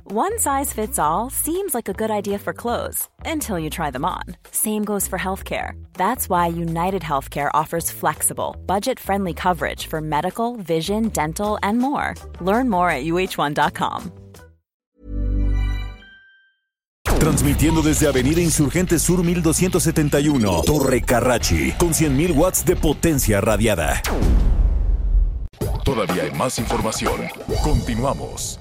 One size fits all seems like a good idea for clothes until you try them on. Same goes for healthcare. That's why United Healthcare offers flexible, budget friendly coverage for medical, vision, dental, and more. Learn more at uh1.com. Transmitiendo desde Avenida Insurgente Sur 1271, Torre Carrachi, con 100.000 watts de potencia radiada. Todavía hay más información. Continuamos.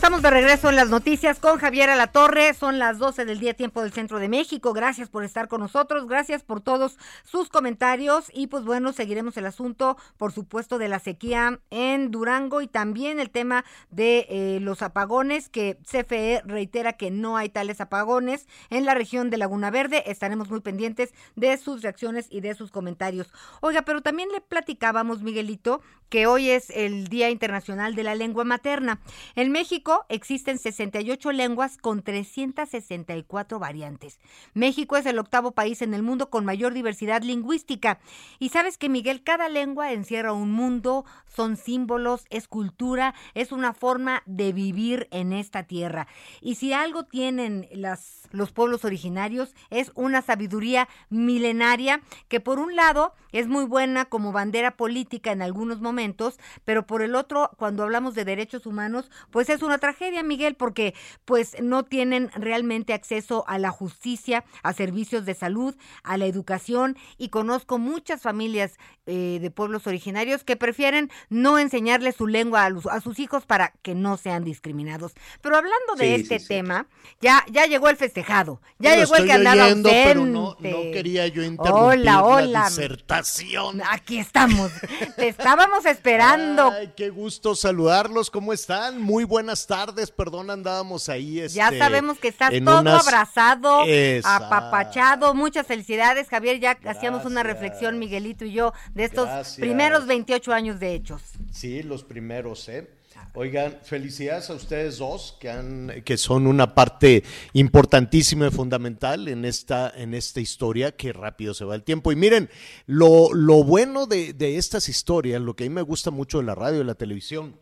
Estamos de regreso en las noticias con Javier Alatorre. Son las 12 del día tiempo del centro de México. Gracias por estar con nosotros. Gracias por todos sus comentarios. Y pues bueno, seguiremos el asunto, por supuesto, de la sequía en Durango y también el tema de eh, los apagones, que CFE reitera que no hay tales apagones en la región de Laguna Verde. Estaremos muy pendientes de sus reacciones y de sus comentarios. Oiga, pero también le platicábamos, Miguelito, que hoy es el Día Internacional de la Lengua Materna. En México existen 68 lenguas con 364 variantes. México es el octavo país en el mundo con mayor diversidad lingüística. Y sabes que, Miguel, cada lengua encierra un mundo, son símbolos, es cultura, es una forma de vivir en esta tierra. Y si algo tienen las, los pueblos originarios es una sabiduría milenaria que por un lado es muy buena como bandera política en algunos momentos, pero por el otro, cuando hablamos de derechos humanos, pues es una tragedia, Miguel, porque pues no tienen realmente acceso a la justicia, a servicios de salud, a la educación y conozco muchas familias eh, de pueblos originarios que prefieren no enseñarle su lengua a, los- a sus hijos para que no sean discriminados. Pero hablando de Sí, este sí, sí. tema, ya, ya llegó el festejado, ya llegó el que andaba oyendo, pero no- no quería yo interrumpir Hola, la hola. disertación. Aquí estamos. Te estábamos esperando. Ay, qué gusto saludarlos. ¿Cómo están? Muy buenas tardes. Perdón, andábamos ahí. Ya este, sabemos que estás todo unas- abrazado, apapachado. Muchas felicidades, Javier. Ya hacíamos una reflexión, Miguelito y yo, de estos Gracias. primeros 28 años de hechos. Sí, los primeros, ¿eh? Oigan, felicidades a ustedes dos, que, han, que son una parte importantísima y fundamental en esta, en esta historia, que rápido se va el tiempo. Y miren, lo, lo bueno de, de estas historias, lo que a mí me gusta mucho de la radio y la televisión,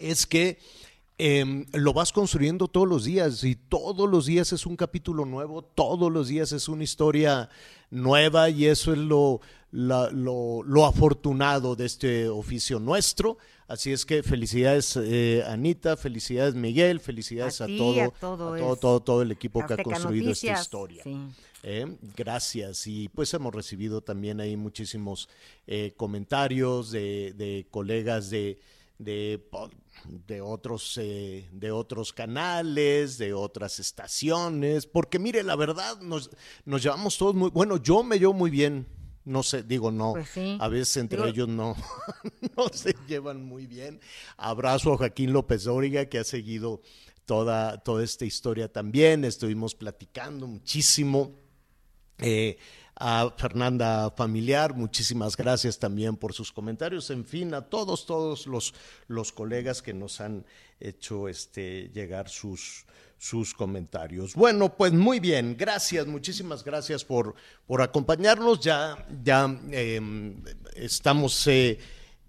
es que em, lo vas construyendo todos los días y todos los días es un capítulo nuevo, todos los días es una historia nueva y eso es lo, la- lo, lo afortunado de este oficio nuestro. Así es que felicidades eh, Anita, felicidades Miguel, felicidades A a, ti, todo, a todo a todo, todo, todo el equipo que ha construido esta historia. sí. Eh, gracias. Y pues hemos recibido también ahí muchísimos eh, comentarios de, de colegas de, de otros, eh, de otros canales, de otras estaciones, porque mire, la verdad, nos, nos llevamos todos muy, bueno, yo me llevo muy bien. No sé, digo no. Pues sí. A veces entre ellos no, no se llevan muy bien. Abrazo a Joaquín López Dóriga, que ha seguido toda, toda esta historia también. Estuvimos platicando muchísimo. Eh, a Fernanda Familiar, muchísimas gracias también por sus comentarios. En fin, a todos, todos los, los colegas que nos han hecho este, llegar sus, sus comentarios. Bueno, pues muy bien, gracias, muchísimas gracias por, por acompañarnos. Ya, ya eh, estamos eh,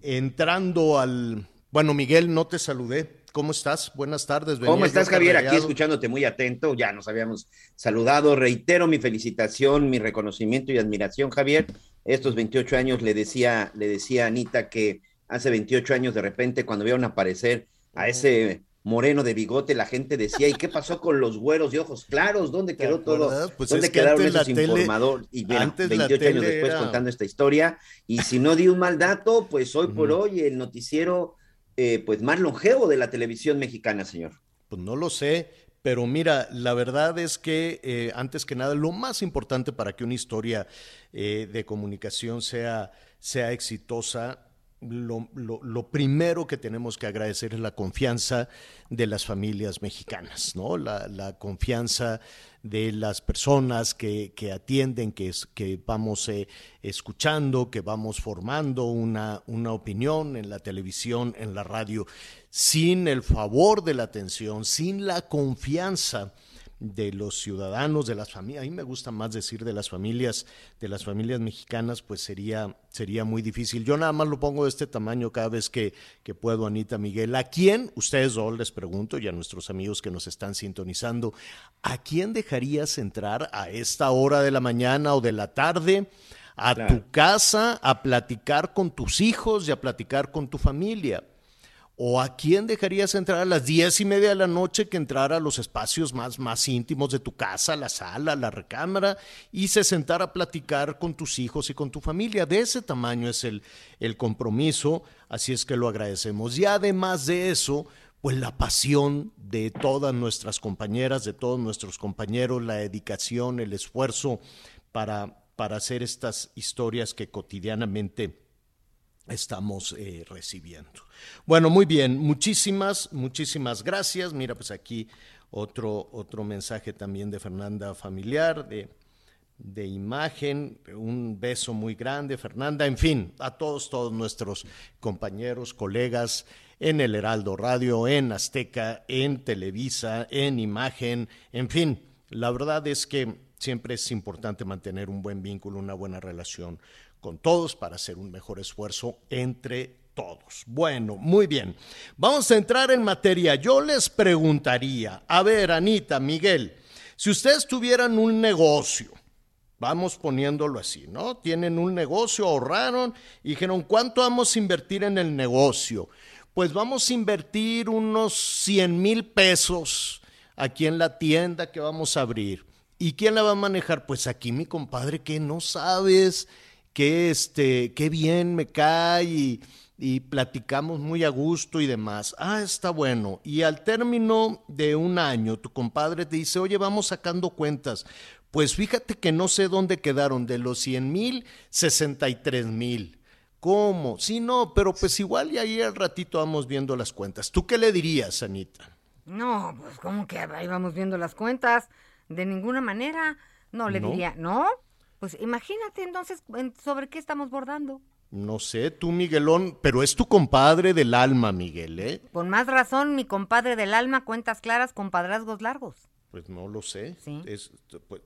entrando al... Bueno, Miguel, no te saludé. ¿Cómo estás? Buenas tardes. ¿Cómo venía estás, yo Javier? Aquí escuchándote muy atento. Ya nos habíamos saludado. Reitero mi felicitación, mi reconocimiento y admiración, Javier. Estos 28 años le decía, le decía a Anita que hace 28 años de repente cuando vieron aparecer a ese moreno de bigote, la gente decía, ¿y qué pasó con los güeros de ojos claros? ¿Dónde ¿Te quedó todo? Pues ¿Dónde es que quedaron esos tele- informadores? Y mira, antes la 28 años después era- contando esta historia. Y si no di un mal dato, pues hoy por hoy el noticiero eh, pues más longevo de la televisión mexicana, señor. Pues no lo sé, pero mira, la verdad es que eh, antes que nada, lo más importante para que una historia eh, de comunicación sea, sea exitosa, lo, lo- lo primero que tenemos que agradecer es la confianza de las familias mexicanas, ¿no? La, la confianza de las personas que, que atienden, que, es- que vamos eh, escuchando, que vamos formando una, una opinión en la televisión, en la radio, sin el favor de la atención, sin la confianza de los ciudadanos, de las familias, a mí me gusta más decir de las familias, de las familias mexicanas, pues sería, sería muy difícil. Yo nada más lo pongo de este tamaño cada vez que, que puedo, Anita Miguel. ¿A quién, ustedes dos les pregunto, y a nuestros amigos que nos están sintonizando, ¿a quién dejarías entrar a esta hora de la mañana o de la tarde? A Claro. tu casa a platicar con tus hijos y a platicar con tu familia. ¿O a quién dejarías entrar a las diez y media de la noche que entrara a los espacios más, más íntimos de tu casa, la sala, la recámara, y se sentara a platicar con tus hijos y con tu familia? De ese tamaño es el, el compromiso, así es que lo agradecemos. Y además de eso, pues la pasión de todas nuestras compañeras, de todos nuestros compañeros, la dedicación, el esfuerzo para, para hacer estas historias que cotidianamente estamos eh, recibiendo. Bueno, muy bien, muchísimas, muchísimas gracias. Mira, pues aquí otro, otro mensaje también de Fernanda Familiar, de, de imagen, un beso muy grande, Fernanda, en fin, a todos, todos nuestros compañeros, colegas en el Heraldo Radio, en Azteca, en Televisa, en imagen, en fin, la verdad es que siempre es importante mantener un buen vínculo, una buena relación con todos para hacer un mejor esfuerzo entre todos. Bueno, muy bien. Vamos a entrar en materia. Yo les preguntaría, a ver, Anita, Miguel, si ustedes tuvieran un negocio, vamos poniéndolo así, ¿no? Tienen un negocio, ahorraron y dijeron, ¿cuánto vamos a invertir en el negocio? Pues vamos a invertir unos 100 mil pesos aquí en la tienda que vamos a abrir. ¿Y quién la va a manejar? Pues aquí mi compadre que no sabes, que este, qué bien me cae y, y platicamos muy a gusto y demás. Ah, está bueno. Y al término de un año, tu compadre te dice, oye, vamos sacando cuentas. Pues fíjate que no sé dónde quedaron, de los 100 mil, 63 mil. ¿Cómo? Sí, no, pero pues igual y ahí al ratito vamos viendo las cuentas. ¿Tú qué le dirías, Anita? No, pues como que ahí vamos viendo las cuentas. De ninguna manera. No, le ¿No? diría, ¿no? Pues imagínate entonces en- sobre qué estamos bordando. No sé, tú, Miguelón, pero es tu compadre del alma, Miguel, ¿eh? Con más razón, mi compadre del alma, cuentas claras, compadrazgos largos. Pues no lo sé. Sí. Es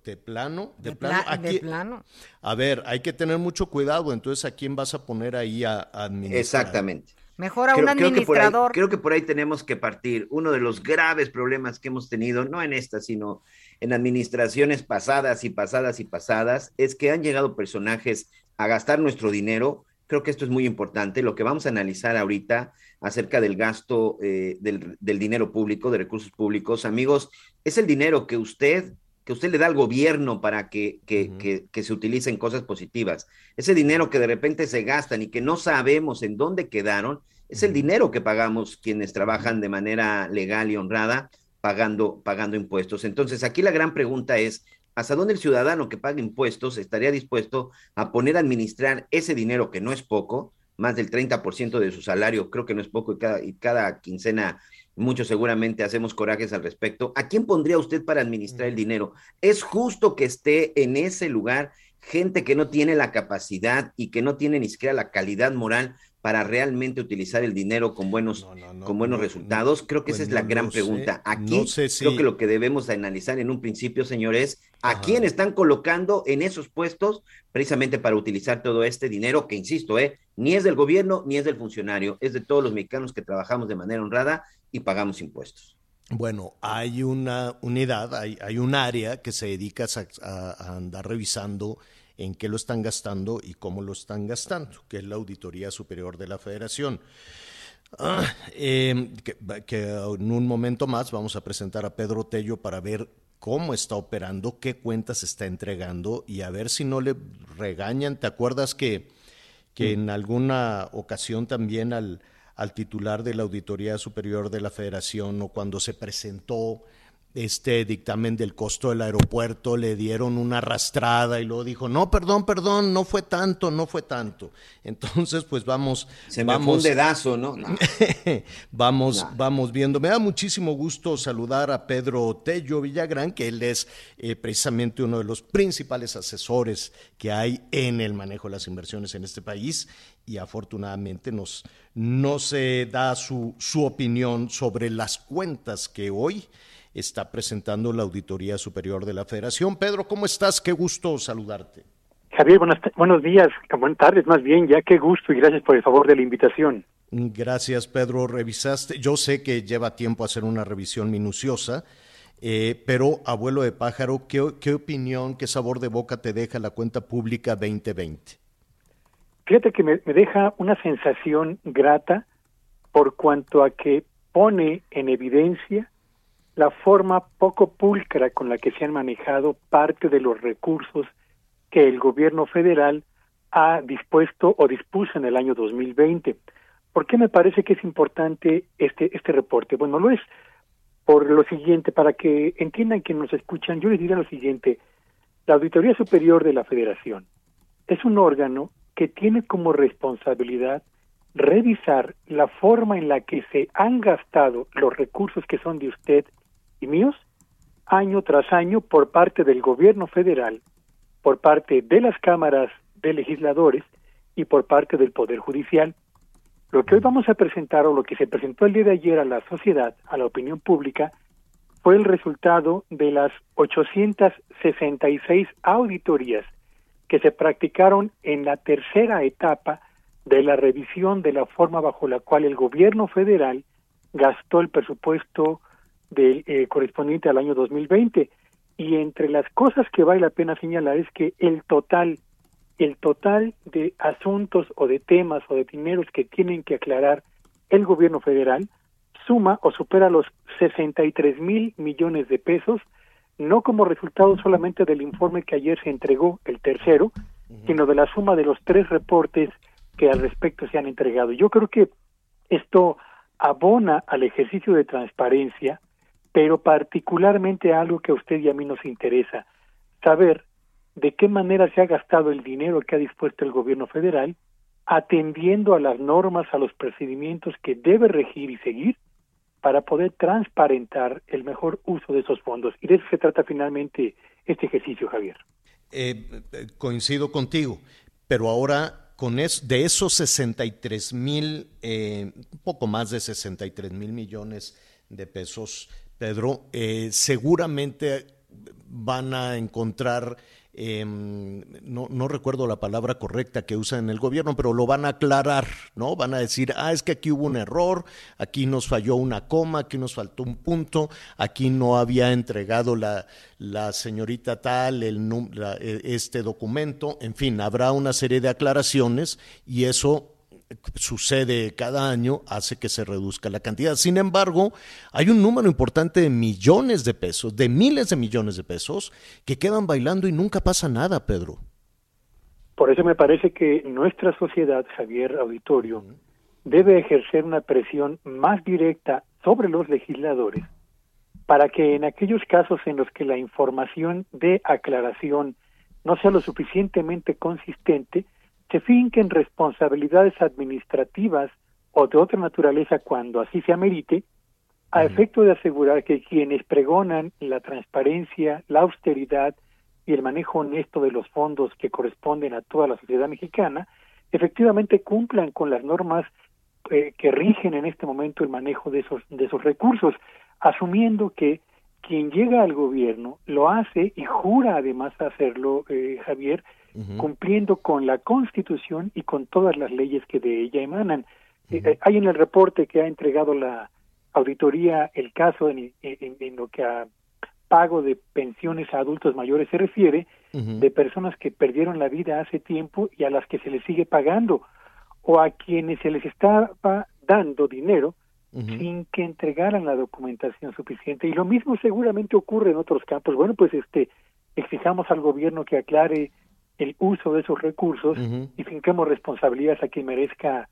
de plano, de, De plano. pla- de plano. A ver, hay que tener mucho cuidado. Entonces, ¿a quién vas a poner ahí a, a administrar? Exactamente. Mejor a un creo, creo que por ahí- administrador. creo que por ahí tenemos que partir. Uno de los graves problemas que hemos tenido, no en esta, sino en administraciones pasadas y pasadas y pasadas, es que han llegado personajes a gastar nuestro dinero. Creo que esto es muy importante. Lo que vamos a analizar ahorita acerca del gasto eh, del, del dinero público, de recursos públicos, amigos, es el dinero que usted que usted le da al gobierno para que, que, que, que se utilicen cosas positivas. Ese dinero que de repente se gastan y que no sabemos en dónde quedaron, es el dinero que pagamos quienes trabajan de manera legal y honrada, pagando, pagando impuestos. Entonces, aquí la gran pregunta es, ¿hasta dónde el ciudadano que paga impuestos estaría dispuesto a poner a administrar ese dinero que no es poco, más del 30% de su salario, creo que no es poco, y cada, y cada quincena muchos seguramente hacemos corajes al respecto. ¿A quién pondría usted para administrar el dinero? ¿Es justo que esté en ese lugar gente que no tiene la capacidad y que no tiene ni siquiera la calidad moral para realmente utilizar el dinero con buenos, con buenos resultados? Creo que esa pues es la gran sé, pregunta. Aquí no sé si- creo que lo que debemos analizar en un principio, señores, a quién están colocando en esos puestos precisamente para utilizar todo este dinero que, insisto, eh, ni es del gobierno ni es del funcionario, es de todos los mexicanos que trabajamos de manera honrada y pagamos impuestos. Bueno, hay una unidad, hay, hay un área que se dedica a, a- a andar revisando en qué lo están gastando y cómo lo están gastando, que es la Auditoría Superior de la Federación. Ah, eh, que, que en un momento más vamos a presentar a Pedro Tello para ver cómo está operando, qué cuentas está entregando y a ver si no le regañan. ¿Te acuerdas que, que en alguna ocasión también al, al titular de la Auditoría Superior de la Federación o cuando se presentó este dictamen del costo del aeropuerto, le dieron una arrastrada y luego dijo, no, perdón, perdón, no fue tanto, no fue tanto. Entonces, pues vamos. Se me vamos, fue un dedazo, ¿no? No. vamos, vamos viendo. Me da muchísimo gusto saludar a Pedro Tello Villagrán, que él es eh, precisamente uno de los principales asesores que hay en el manejo de las inversiones en este país y afortunadamente nos, nos eh, da su, su opinión sobre las cuentas que hoy está presentando la Auditoría Superior de la Federación. Pedro, ¿cómo estás? Qué gusto saludarte. Javier, buenas, buenos días, buenas tardes más bien, ya qué gusto y gracias por el favor de la invitación. Gracias, Pedro. Revisaste. Yo sé que lleva tiempo hacer una revisión minuciosa, eh, pero abuelo de pájaro, ¿qué, ¿qué opinión, qué sabor de boca te deja la cuenta pública 2020? Fíjate que me, me deja una sensación grata por cuanto a que pone en evidencia la forma poco pulcra con la que se han manejado parte de los recursos que el gobierno federal ha dispuesto o dispuso en el año 2020. ¿Por qué me parece que es importante este, este reporte? Bueno, lo es por lo siguiente, para que entiendan que nos escuchan, yo les diría lo siguiente, la Auditoría Superior de la Federación es un órgano que tiene como responsabilidad revisar la forma en la que se han gastado los recursos que son de usted y míos año tras año por parte del gobierno federal, por parte de las cámaras de legisladores y por parte del Poder Judicial. Lo que hoy vamos a presentar o lo que se presentó el día de ayer a la sociedad, a la opinión pública, fue el resultado de las 866 auditorías que se practicaron en la tercera etapa de la revisión de la forma bajo la cual el gobierno federal gastó el presupuesto del eh, correspondiente al año 2020 y entre las cosas que vale la pena señalar es que el total el total de asuntos o de temas o de dineros que tienen que aclarar el gobierno federal suma o supera los 63 mil millones de pesos, no como resultado solamente del informe que ayer se entregó, el tercero, sino de la suma de los tres reportes que al respecto se han entregado. Yo creo que esto abona al ejercicio de transparencia, pero particularmente algo que a usted y a mí nos interesa, saber de qué manera se ha gastado el dinero que ha dispuesto el gobierno federal, atendiendo a las normas, a los procedimientos que debe regir y seguir para poder transparentar el mejor uso de esos fondos. Y de eso se trata finalmente este ejercicio, Javier. Eh, coincido contigo, pero ahora con es, de esos 63 mil, eh, un poco más de 63 mil millones de pesos, Pedro, eh, seguramente van a encontrar em, no, no, recuerdo la palabra correcta que usan en el gobierno, pero lo van a aclarar, ¿no? Van a decir, ah, es que aquí hubo un error, aquí nos falló una coma, aquí nos faltó un punto, aquí no había entregado la, la señorita tal el, e, este documento, en fin, habrá una serie de aclaraciones y eso sucede cada año hace que se reduzca la cantidad. Sin embargo, hay un número importante de millones de pesos, de miles de millones de pesos, que quedan bailando y nunca pasa nada, Pedro. Por eso me parece que nuestra sociedad, Javier Auditorio, debe ejercer una presión más directa sobre los legisladores para que en aquellos casos en los que la información de aclaración no sea lo suficientemente consistente, se finquen responsabilidades administrativas o de otra naturaleza cuando así se amerite, a efecto de asegurar que quienes pregonan la transparencia, la austeridad y el manejo honesto de los fondos que corresponden a toda la sociedad mexicana, efectivamente cumplan con las normas eh, que rigen en este momento el manejo de esos, de esos recursos, asumiendo que quien llega al gobierno lo hace y jura además hacerlo, eh, Javier, cumpliendo con la Constitución y con todas las leyes que de ella emanan. Eh, eh, hay en el reporte que ha entregado la auditoría el caso en, lo que a pago de pensiones a adultos mayores se refiere, de personas que perdieron la vida hace tiempo y a las que se les sigue pagando, o a quienes se les estaba dando dinero sin que entregaran la documentación suficiente. Y lo mismo seguramente ocurre en otros campos. Bueno, pues este exijamos al gobierno que aclare el uso de esos recursos y finquemos responsabilidades a quien merezca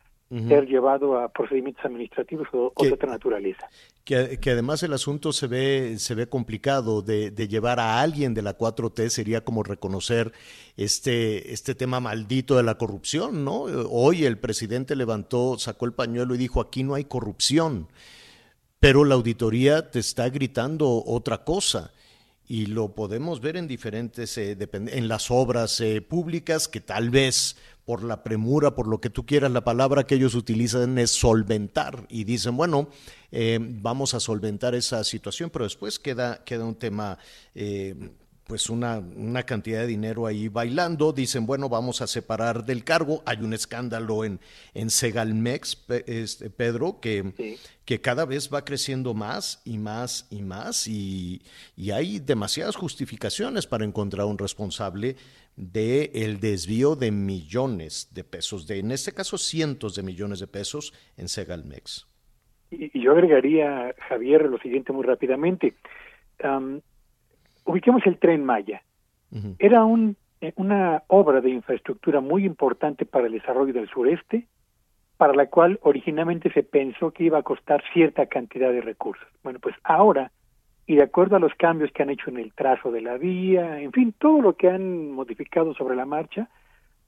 ser llevado a procedimientos administrativos o, de otra naturaleza. Que, además el asunto se ve, se ve complicado de, llevar a alguien de la 4T, sería como reconocer este, este tema maldito de la corrupción, ¿no? Hoy el presidente levantó, sacó el pañuelo y dijo, aquí no hay corrupción, pero la auditoría te está gritando otra cosa y lo podemos ver en diferentes, eh, en las obras eh, públicas que tal vez por la premura, por lo que tú quieras, la palabra que ellos utilizan es solventar. Y dicen, bueno, eh, vamos a solventar esa situación, pero después queda, queda un tema pues una, una, cantidad de dinero ahí bailando. Dicen, bueno, vamos a separar del cargo. Hay un escándalo en, en Segalmex, este, Pedro, que, que cada vez va creciendo más y más y más. Y, y hay demasiadas justificaciones para encontrar un responsable del el desvío de millones de pesos, de en este caso cientos de millones de pesos en Segalmex. Y, yo agregaría, Javier, lo siguiente muy rápidamente ubiquemos el tren Maya. Era un, eh, una obra de infraestructura muy importante para el desarrollo del sureste, para la cual originalmente se pensó que iba a costar cierta cantidad de recursos. Bueno, pues ahora, y de acuerdo a los cambios que han hecho en el trazo de la vía, en fin, todo lo que han modificado sobre la marcha,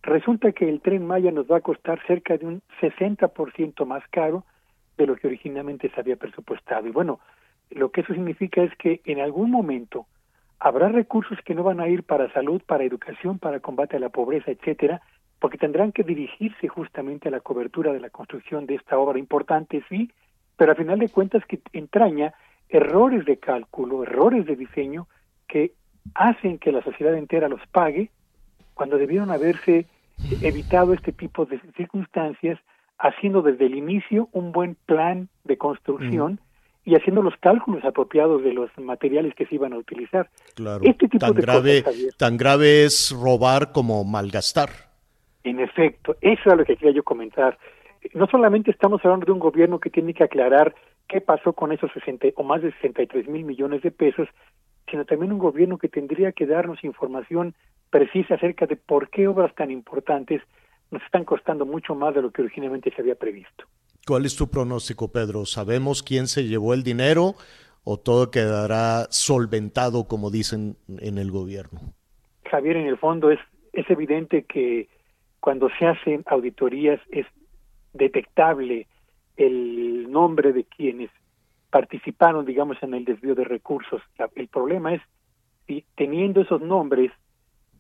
resulta que el tren Maya nos va a costar cerca de un 60% más caro de lo que originalmente se había presupuestado. Y bueno, lo que eso significa es que en algún momento habrá recursos que no van a ir para salud, para educación, para combate a la pobreza, etcétera, porque tendrán que dirigirse justamente a la cobertura de la construcción de esta obra importante, sí, pero a final de cuentas que entraña errores de cálculo, errores de diseño que hacen que la sociedad entera los pague cuando debieron haberse evitado este tipo de circunstancias haciendo desde el inicio un buen plan de construcción y haciendo los cálculos apropiados de los materiales que se iban a utilizar. Claro. Este tipo tan de grave, tan grave es robar como malgastar. En efecto, eso es lo que quería yo comentar. No solamente estamos hablando de un gobierno que tiene que aclarar qué pasó con esos 60 o más de 63 mil millones de pesos, sino también un gobierno que tendría que darnos información precisa acerca de por qué obras tan importantes nos están costando mucho más de lo que originalmente se había previsto. ¿Cuál es tu pronóstico, Pedro? ¿Sabemos quién se llevó el dinero o todo quedará solventado, como dicen en el gobierno? Javier, en el fondo es, es evidente que cuando se hacen auditorías es detectable el nombre de quienes participaron, digamos, en el desvío de recursos. el problema es si teniendo esos nombres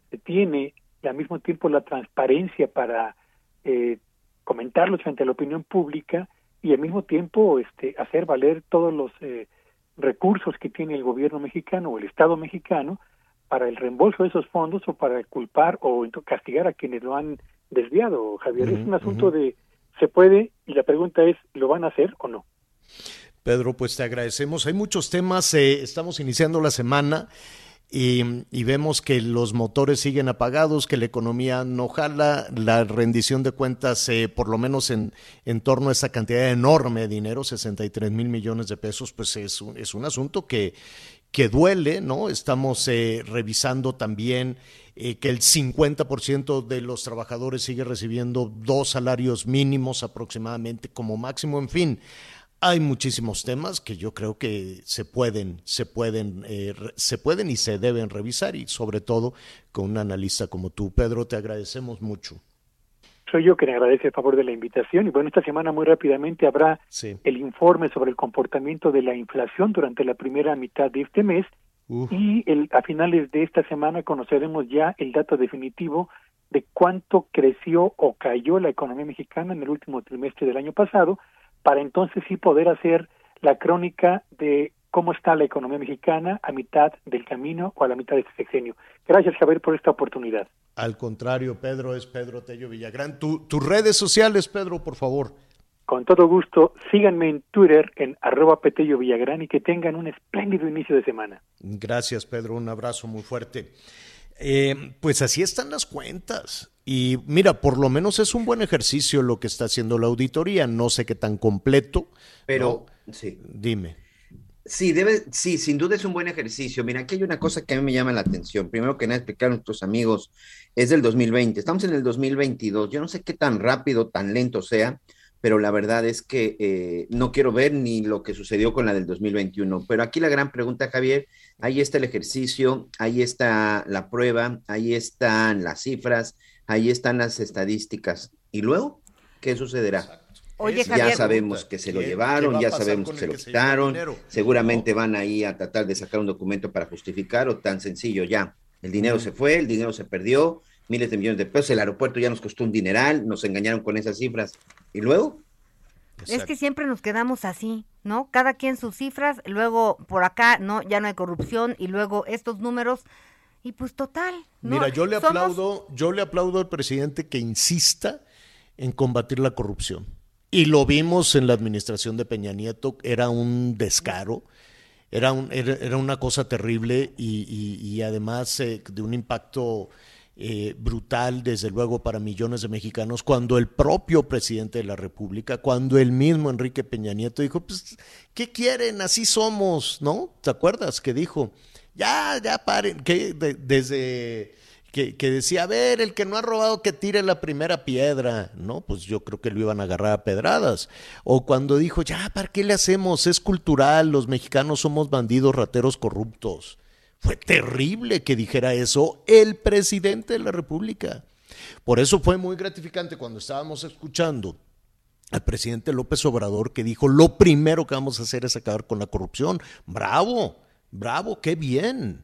se tiene al mismo tiempo la transparencia para eh, comentarlos frente a la opinión pública y al mismo tiempo este, hacer valer todos los eh, recursos que tiene el gobierno mexicano o el Estado mexicano para el reembolso de esos fondos o para culpar o castigar a quienes lo han desviado, Javier. es un asunto de se puede y la pregunta es, ¿lo van a hacer o no? Pedro, pues te agradecemos. Hay muchos temas, eh, estamos iniciando la semana. Y, vemos que los motores siguen apagados, que la economía no jala, la rendición de cuentas, eh, por lo menos en, en, torno a esa cantidad enorme de dinero, 63 mil millones de pesos, pues es un, es un asunto que, que duele, ¿no? Estamos eh, revisando también eh, que el 50% de los trabajadores sigue recibiendo dos salarios mínimos aproximadamente como máximo, en fin hay muchísimos temas que yo creo que se pueden, se pueden, eh, se pueden y se deben revisar y sobre todo con un analista como tú, Pedro, te agradecemos mucho. Soy yo le agradece el favor de la invitación y bueno, esta semana muy rápidamente habrá el informe sobre el comportamiento de la inflación durante la primera mitad de este mes y el, a finales de esta semana conoceremos ya el dato definitivo de cuánto creció o cayó la economía mexicana en el último trimestre del año pasado para entonces sí poder hacer la crónica de cómo está la economía mexicana a mitad del camino o a la mitad de este sexenio. Gracias, Javier, por esta oportunidad. Al contrario, Pedro, es Pedro Tello Villagrán. tus redes sociales, Pedro, por favor. Con todo gusto, síganme en Twitter en arroba Petello Villagrán y que tengan un espléndido inicio de semana. Gracias, Pedro. Un abrazo muy fuerte. Eh, pues así están las cuentas. Y mira, por lo menos es un buen ejercicio lo que está haciendo la auditoría. No sé qué tan completo. Pero, sí. Dime. Sí, debe, sí, sin duda es un buen ejercicio. Mira, aquí hay una cosa que a mí me llama la atención. Primero que nada, explicar a nuestros amigos, es del 2020. Estamos en el 2022. Yo no sé qué tan rápido, tan lento sea, pero la verdad es que eh, no quiero ver ni lo que sucedió con la del 2021. Pero aquí la gran pregunta, Javier, ahí está el ejercicio, ahí está la prueba, ahí están las cifras, ahí están las estadísticas. ¿Y luego qué sucederá? ya sabemos que se lo llevaron, ya sabemos que se lo quitaron, seguramente van ahí a tratar de sacar un documento para justificar o tan sencillo ya. El dinero se fue, el dinero se perdió, miles de millones de pesos, el aeropuerto ya nos costó un dineral, nos engañaron con esas cifras. ¿Y luego? Es que siempre nos quedamos así, ¿no? Cada quien sus cifras, luego por acá no ya no hay corrupción y luego estos números y pues total. Mira, yo le aplaudo, yo le aplaudo al presidente que insista en combatir la corrupción. Y lo vimos en la administración de Peña Nieto, era un descaro, era, un, era, una cosa terrible y, además eh, de un impacto eh, brutal, desde luego, para millones de mexicanos, cuando el propio presidente de la República, cuando el mismo Enrique Peña Nieto dijo, pues, ¿qué quieren? Así somos, ¿no? ¿Te acuerdas que dijo? Ya, ya paren, que desde que, decía, a ver, el que no ha robado que tire la primera piedra, ¿no? Pues yo creo que lo iban a agarrar a pedradas. O cuando dijo, ya, ¿para qué le hacemos? Es cultural, los mexicanos somos bandidos, rateros, corruptos. Fue terrible que dijera eso el presidente de la República. Por eso fue muy gratificante cuando estábamos escuchando al presidente López Obrador que dijo, lo primero que vamos a hacer es acabar con la corrupción. Bravo, Bravo, qué bien.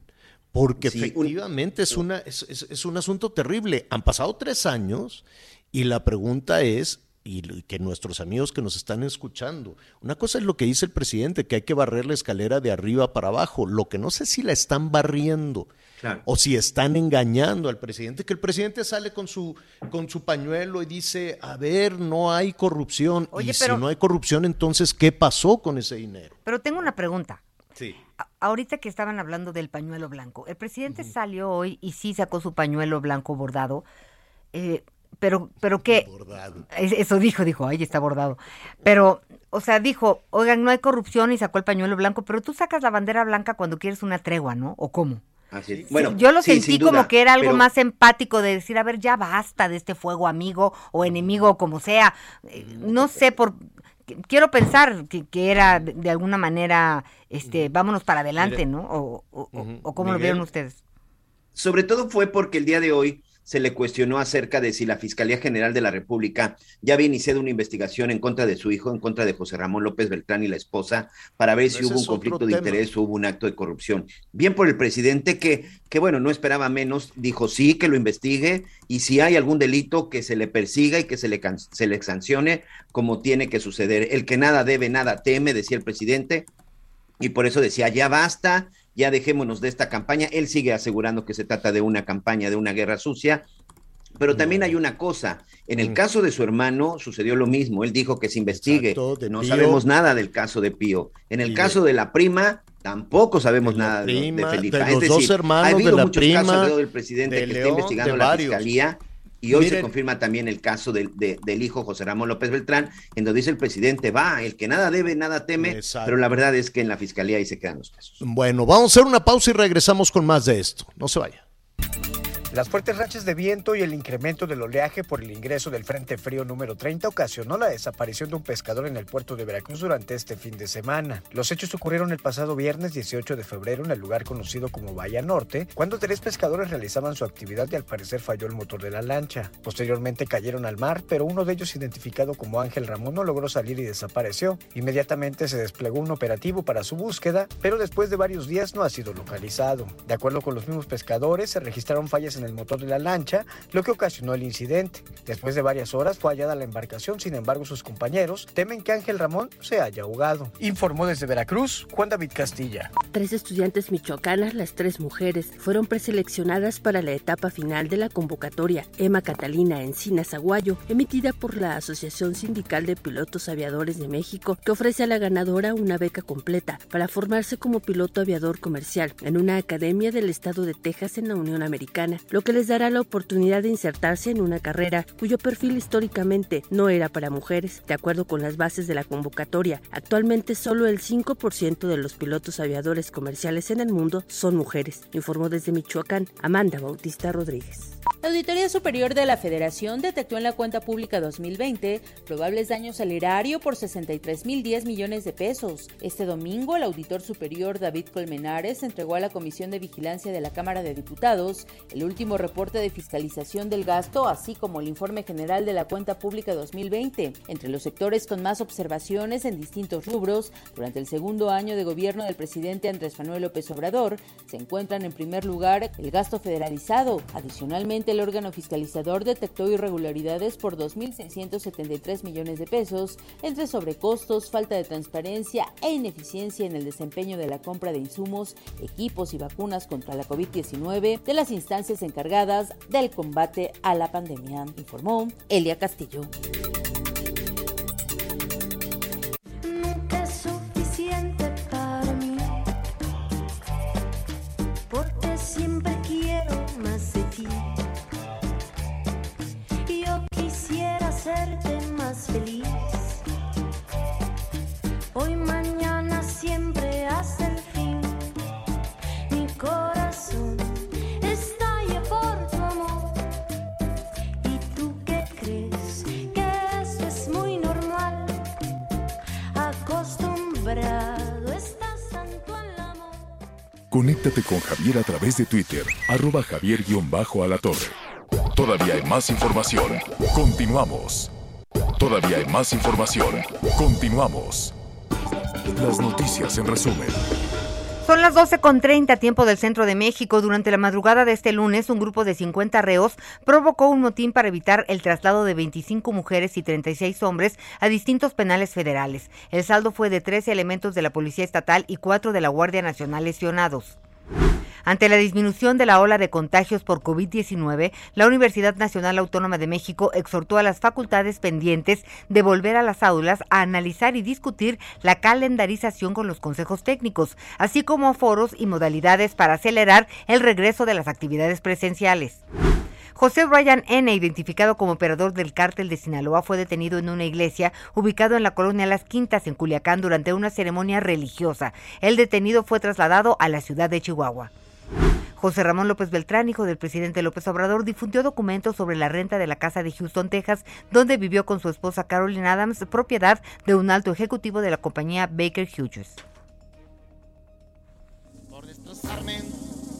Porque efectivamente es, una, es, un asunto terrible. Han pasado tres años y la pregunta es, y que nuestros amigos que nos están escuchando, una cosa es lo que dice el presidente, que hay que barrer la escalera de arriba para abajo. Lo que no sé si la están barriendo o si están engañando al presidente, que el presidente sale con su, con su pañuelo y dice, a ver, no hay corrupción. y si no hay corrupción, entonces, ¿qué pasó con ese dinero? Pero tengo una pregunta. Sí. Ahorita que estaban hablando del pañuelo blanco, el presidente salió hoy y sí sacó su pañuelo blanco bordado, eh, pero, pero qué, bordado. eso dijo, dijo, ahí está bordado, pero, o sea, dijo, oigan, no hay corrupción y sacó el pañuelo blanco, pero tú sacas la bandera blanca cuando quieres una tregua, ¿no? ¿O cómo? Así Bueno, yo lo sentí como que era algo más empático de decir, a ver, ya basta de este fuego amigo o enemigo o como sea. Eh, no sé por quiero pensar que, era de, alguna manera, este, vámonos para adelante, ¿no? O, o, cómo lo vieron ustedes. Sobre todo fue porque el día de hoy se le cuestionó acerca de si la Fiscalía General de la República ya había iniciado una investigación en contra de su hijo, en contra de José Ramón López Beltrán y la esposa, para ver si hubo un conflicto de interés o hubo un acto de corrupción. Bien por el presidente que, que, bueno, no esperaba menos, dijo sí, que lo investigue y si hay algún delito que se le persiga y que se le, se le sancione como tiene que suceder. El que nada debe, nada teme, decía el presidente, y por eso decía, ya basta, ya dejémonos de esta campaña. Él sigue asegurando que se trata de una campaña, de una guerra sucia. Pero también hay una cosa, en el caso de su hermano sucedió lo mismo, él dijo que se investigue, no Pío. sabemos nada del caso de Pío. En el caso de la prima, tampoco sabemos nada de, de prima, Felipa. de Es los decir, dos hermanos, ha habido de la muchos prima, casos del presidente de que León, está investigando la fiscalía y hoy se confirma también el caso del, de- del hijo José Ramón López Beltrán, en donde dice el presidente, va, el que nada debe, nada teme, Exacto. pero la verdad es que en la fiscalía ahí se quedan los casos. Bueno, vamos a hacer una pausa y regresamos con más de esto. No se vaya. Las fuertes rachas de viento y el incremento del oleaje por el ingreso del Frente Frío número 30 ocasionó la desaparición de un pescador en el puerto de Veracruz durante este fin de semana. Los hechos ocurrieron el pasado viernes 18 de febrero en el lugar conocido como Bahía Norte, cuando tres pescadores realizaban su actividad y al parecer falló el motor de la lancha. Posteriormente cayeron al mar, pero uno de ellos, identificado como Ángel Ramón, no logró salir y desapareció. Inmediatamente se desplegó un operativo para su búsqueda, pero después de varios días no ha sido localizado. De acuerdo con los mismos pescadores, se registraron fallas en el motor de la lancha, lo que ocasionó el incidente. Después de varias horas fue hallada la embarcación, sin embargo sus compañeros temen que Ángel Ramón se haya ahogado. Informó desde Veracruz Juan David Castilla. Tres estudiantes michoacanas, las tres mujeres, fueron preseleccionadas para la etapa final de la convocatoria Emma Catalina Encinas Aguayo, emitida por la Asociación Sindical de Pilotos Aviadores de México, que ofrece a la ganadora una beca completa para formarse como piloto aviador comercial en una academia del estado de Texas en la Unión Americana, lo que les dará la oportunidad de insertarse en una carrera cuyo perfil históricamente no era para mujeres. De acuerdo con las bases de la convocatoria, actualmente solo el 5% de los pilotos aviadores comerciales en el mundo son mujeres, informó desde Michoacán Amanda Bautista Rodríguez. La Auditoría Superior de la Federación detectó en la cuenta pública 2020 probables daños al erario por 63.010 millones de pesos. Este domingo, el auditor superior David Colmenares entregó a la Comisión de Vigilancia de la Cámara de Diputados el último reporte de fiscalización del gasto, así como el informe general de la cuenta pública 2020. Entre los sectores con más observaciones en distintos rubros, durante el segundo año de gobierno del presidente Andrés Manuel López Obrador, se encuentran en primer lugar el gasto federalizado. Adicionalmente, el órgano fiscalizador detectó irregularidades por 2.673 millones de pesos entre sobrecostos, falta de transparencia e ineficiencia en el desempeño de la compra de insumos, equipos y vacunas contra la COVID-19 de las instancias encargadas del combate a la pandemia, informó Elia Castillo. Nunca es suficiente para mí, porque siempre quiero más de ti. Yo quisiera hacerte más feliz. Hoy, mañana, siempre hasta el fin. Mi corazón Conéctate con Javier a través de Twitter, arroba javier-alatorre. Todavía hay más información. Continuamos. Todavía hay más información. Continuamos. Las noticias en resumen. Son las 12.30 tiempo del centro de México. Durante la madrugada de este lunes, un grupo de 50 reos provocó un motín para evitar el traslado de 25 mujeres y 36 hombres a distintos penales federales. El saldo fue de 13 elementos de la Policía Estatal y 4 de la Guardia Nacional lesionados. Ante la disminución de la ola de contagios por COVID-19, la Universidad Nacional Autónoma de México exhortó a las facultades pendientes de volver a las aulas a analizar y discutir la calendarización con los consejos técnicos, así como foros y modalidades para acelerar el regreso de las actividades presenciales. José Ryan N., identificado como operador del cártel de Sinaloa, fue detenido en una iglesia ubicado en la colonia Las Quintas, en Culiacán, durante una ceremonia religiosa. El detenido fue trasladado a la ciudad de Chihuahua. José Ramón López Beltrán, hijo del presidente López Obrador, difundió documentos sobre la renta de la casa de Houston, Texas, donde vivió con su esposa Carolyn Adams, propiedad de un alto ejecutivo de la compañía Baker Hughes. Por destrozarme,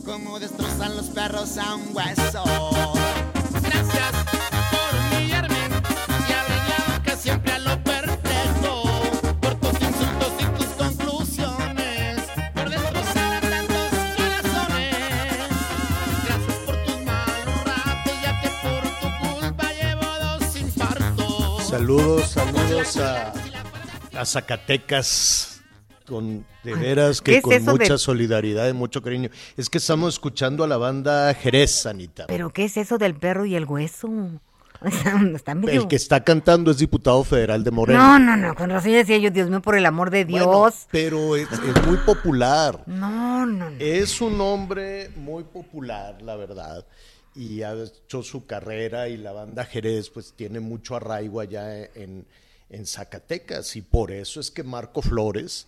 como destrozan los perros a un hueso. Saludos, saludos a, a Zacatecas. con de veras ¿Qué que es con de- mucha solidaridad y mucho cariño. Es que estamos escuchando a la banda Jerez, Anita. ¿Pero qué es eso del perro y el hueso? El que está cantando es diputado federal de Morena. No, no, no, con razón decía yo, Dios mío, por el amor de Dios. Bueno, pero es, es muy popular. No, no, no. Es un hombre muy popular, la verdad. Y ha hecho su carrera y la banda Jerez pues tiene mucho arraigo allá en, en Zacatecas. Y por eso es que Marco Flores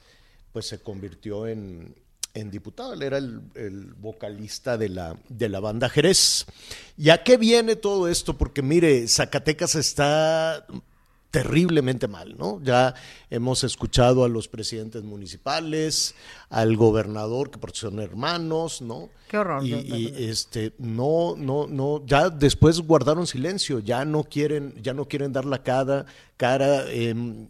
pues se convirtió en, en diputado. Él era el, vocalista de la, de la banda Jerez. ¿Y a qué viene todo esto? Porque mire, Zacatecas está terriblemente mal, ¿no? Ya hemos escuchado a los presidentes municipales, al gobernador, que porque son hermanos, ¿no? Qué horror. Y, y, este, no, no, no, ya después guardaron silencio, ya no quieren, ya no quieren dar la cara, cara, em,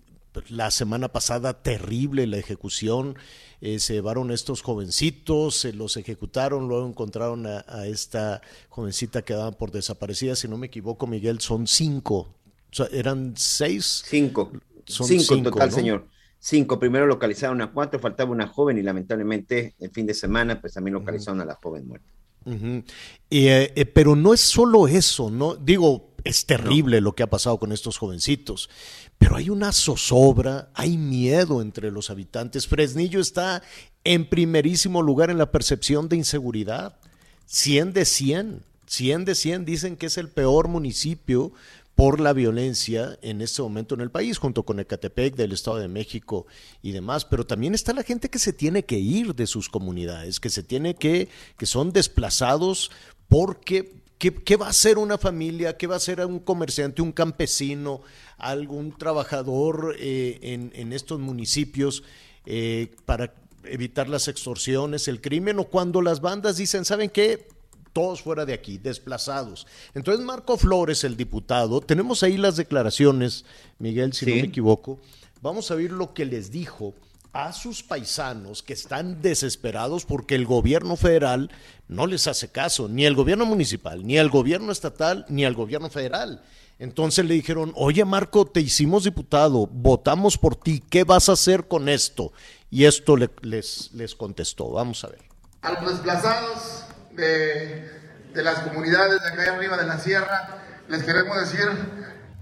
la semana pasada terrible la ejecución, eh, se llevaron estos jovencitos, se los ejecutaron, luego encontraron a, a esta jovencita que daban por desaparecida, si no me equivoco, Miguel, son cinco, sea, eran seis. Cinco. Son cinco, en total, ¿no? señor. Cinco. Primero localizaron a cuatro, faltaba una joven y lamentablemente el fin de semana pues también localizaron a la joven muerta. Eh, eh, pero no es solo eso, no digo, es terrible lo que ha pasado con estos jovencitos, pero hay una zozobra, hay miedo entre los habitantes. Fresnillo está en primerísimo lugar en la percepción de inseguridad, 100 de 100, 100 de 100 dicen que es el peor municipio por la violencia en este momento en el país, junto con Ecatepec del Estado de México y demás, pero también está la gente que se tiene que ir de sus comunidades, que se tiene que, que son desplazados porque ¿qué, va a hacer una familia? ¿Qué va a hacer un comerciante, un campesino, algún trabajador eh, en, en estos municipios eh, para evitar las extorsiones, el crimen, o cuando las bandas dicen, ¿saben qué? Todos fuera de aquí, desplazados. Entonces Marco Flores, el diputado, tenemos ahí las declaraciones, Miguel, si no me equivoco, vamos a ver lo que les dijo a sus paisanos que están desesperados porque el gobierno federal no les hace caso, ni el gobierno municipal, ni el gobierno estatal, ni el gobierno federal. Entonces le dijeron, oye Marco, te hicimos diputado, votamos por ti, ¿qué vas a hacer con esto? Y esto le- les, les contestó, vamos a ver. a los desplazados de, de las comunidades de acá arriba de la sierra, les queremos decir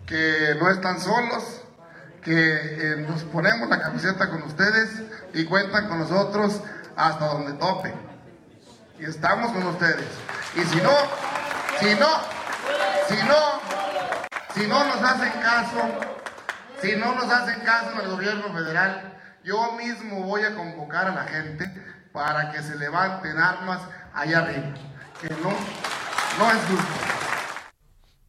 que no están solos, que eh, nos ponemos la camiseta con ustedes y cuentan con nosotros hasta donde tope. Y estamos con ustedes. Y si no, si no, si no, si no nos hacen caso, si no nos hacen caso en el gobierno federal, yo mismo voy a convocar a la gente para que se levanten armas allá arriba. Que no, no es justo.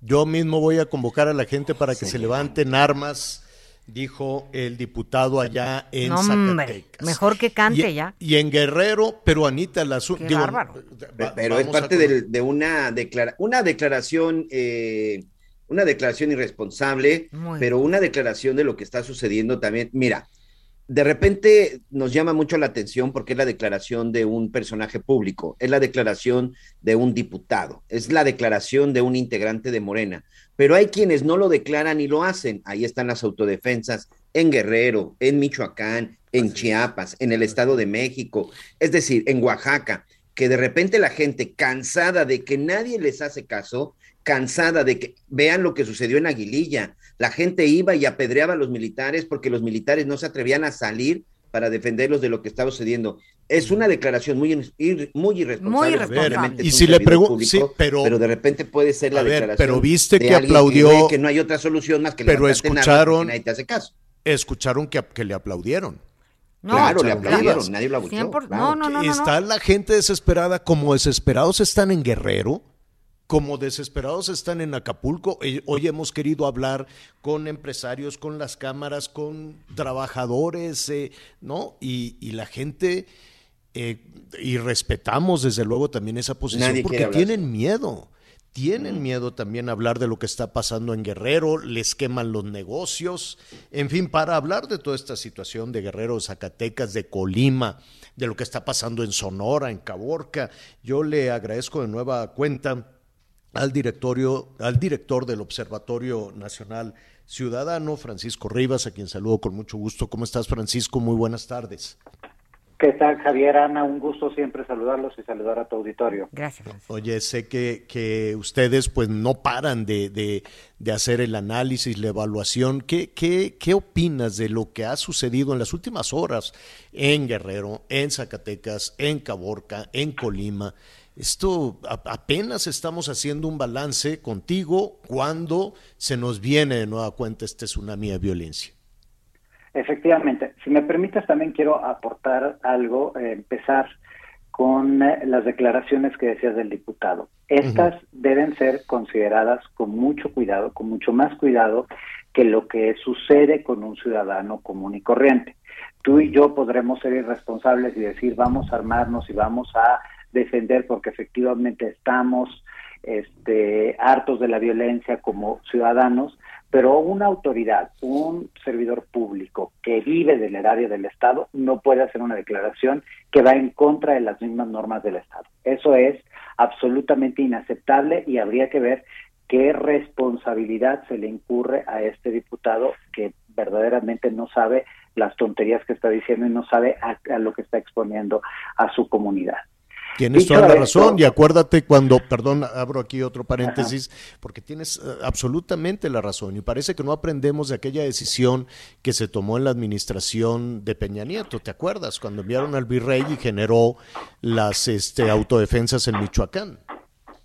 Yo mismo voy a convocar a la gente para que se levanten armas, dijo el diputado allá en No, Zacatecas. mejor que cante y, ya. Y en Guerrero, pero Anita, la Qué digo, bárbaro. va- Pero es parte de, una, declara- una declaración, eh, una declaración irresponsable, Muy pero una declaración de lo que está sucediendo también. Mira, de repente nos llama mucho la atención porque es la declaración de un personaje público, es la declaración de un diputado, es la declaración de un integrante de Morena, pero hay quienes no lo declaran y lo hacen. Ahí están las autodefensas en Guerrero, en Michoacán, en Chiapas, en el Estado de México, es decir, en Oaxaca, que de repente la gente cansada de que nadie les hace caso, cansada de que vean lo que sucedió en Aguililla, la gente iba y apedreaba a los militares porque los militares no se atrevían a salir para defenderlos de lo que estaba sucediendo. Es una declaración muy, ir- muy irresponsable. Muy irresponsable. Y si le servidor pregun- público, sí, pero- de repente puede ser la A ver, declaración pero viste de que aplaudió- que no hay otra solución más que pero escucharon- nadie te hace caso. Escucharon que, que le aplaudieron. No, claro, le aplaudieron, nadie lo abuchó. 100%, claro. no, no, no, no, no. Está la gente desesperada, como desesperados están en Guerrero, como desesperados están en Acapulco. Eh, Hoy hemos querido hablar con empresarios, con las cámaras, con trabajadores, eh, ¿no? Y, y la gente, eh, y respetamos desde luego también esa posición, Nadie porque tienen miedo. Tienen miedo también a hablar de lo que está pasando en Guerrero, les queman los negocios, en fin, para hablar de toda esta situación de Guerrero, Zacatecas, de Colima, de lo que está pasando en Sonora, en Caborca. Yo le agradezco de nueva cuenta al directorio, al director del Observatorio Nacional ciudadano, Francisco Rivas, a quien saludo con mucho gusto. ¿Cómo estás, Francisco? Muy buenas tardes. ¿Qué tal, Javier? Ana, un gusto siempre saludarlos y saludar a tu auditorio. Gracias. Oye, sé que, que ustedes pues no paran de, de, de hacer el análisis, la evaluación. ¿Qué, qué, ¿Qué opinas de lo que ha sucedido en las últimas horas en Guerrero, en Zacatecas, en Caborca, en Colima? Esto a- apenas estamos haciendo un balance contigo cuando se nos viene de nueva cuenta este tsunami de violencia. Efectivamente, si me permites también quiero aportar algo, eh, empezar con eh, las declaraciones que decías del diputado. Estas deben ser consideradas con mucho cuidado, con mucho más cuidado que lo que sucede con un ciudadano común y corriente. Tú y yo podremos ser irresponsables y decir vamos a armarnos y vamos a defender porque efectivamente estamos este, hartos de la violencia como ciudadanos, pero una autoridad, un servidor público que vive del erario del Estado no puede hacer una declaración que va en contra de las mismas normas del Estado. Eso es absolutamente inaceptable y habría que ver qué responsabilidad se le incurre a este diputado que verdaderamente no sabe las tonterías que está diciendo y no sabe a, a lo que está exponiendo a su comunidad. Tienes toda la razón y acuérdate cuando, perdón, abro aquí otro paréntesis, porque tienes eh, absolutamente la razón y parece que no aprendemos de aquella decisión que se tomó en la administración de Peña Nieto, ¿te acuerdas? Cuando enviaron al virrey y generó las este, autodefensas en Michoacán.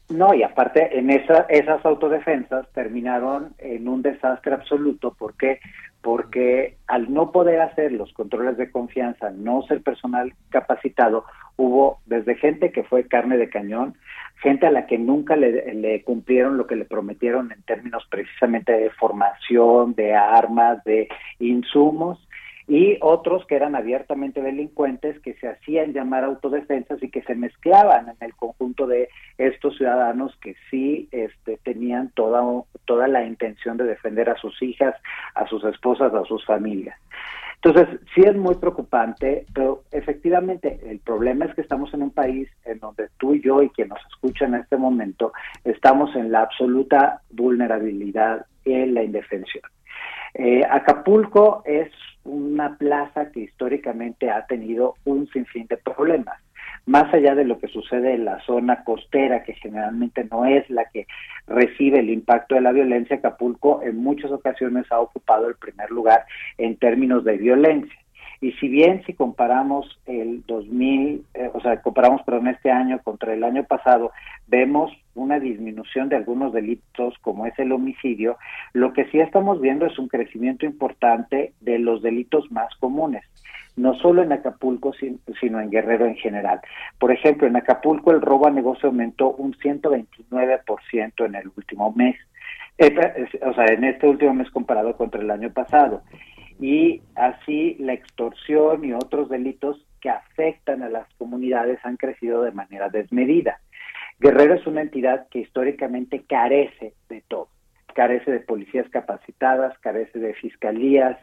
No, y aparte, en esa, esas autodefensas terminaron en un desastre absoluto. ¿Por qué? Porque al no poder hacer los controles de confianza, no ser personal capacitado, hubo desde gente que fue carne de cañón, gente a la que nunca le, cumplieron lo que le prometieron en términos precisamente de formación, de armas, de insumos, y otros que eran abiertamente delincuentes que se hacían llamar autodefensas y que se mezclaban en el conjunto de estos ciudadanos que sí este, tenían toda, toda la intención de defender a sus hijas, a sus esposas, a sus familias. Entonces, sí es muy preocupante, pero efectivamente el problema es que estamos en un país en donde tú y yo y quien nos escucha en este momento estamos en la absoluta vulnerabilidad y en la indefensión. Eh, Acapulco es una plaza que históricamente ha tenido un sinfín de problemas. Más allá de lo que sucede en la zona costera, que generalmente no es la que recibe el impacto de la violencia, Acapulco en muchas ocasiones ha ocupado el primer lugar en términos de violencia. Y si bien si comparamos el 2000, eh, o sea, comparamos perdón, este año contra el año pasado, vemos una disminución de algunos delitos como es el homicidio, lo que sí estamos viendo es un crecimiento importante de los delitos más comunes, no solo en Acapulco, sin- sino en Guerrero en general. Por ejemplo, en Acapulco el robo a negocio aumentó un 129% en el último mes, es- o sea, en este último mes comparado contra el año pasado y así la extorsión y otros delitos que afectan a las comunidades han crecido de manera desmedida. Guerrero es una entidad que históricamente carece de todo. Carece de policías capacitadas, carece de fiscalías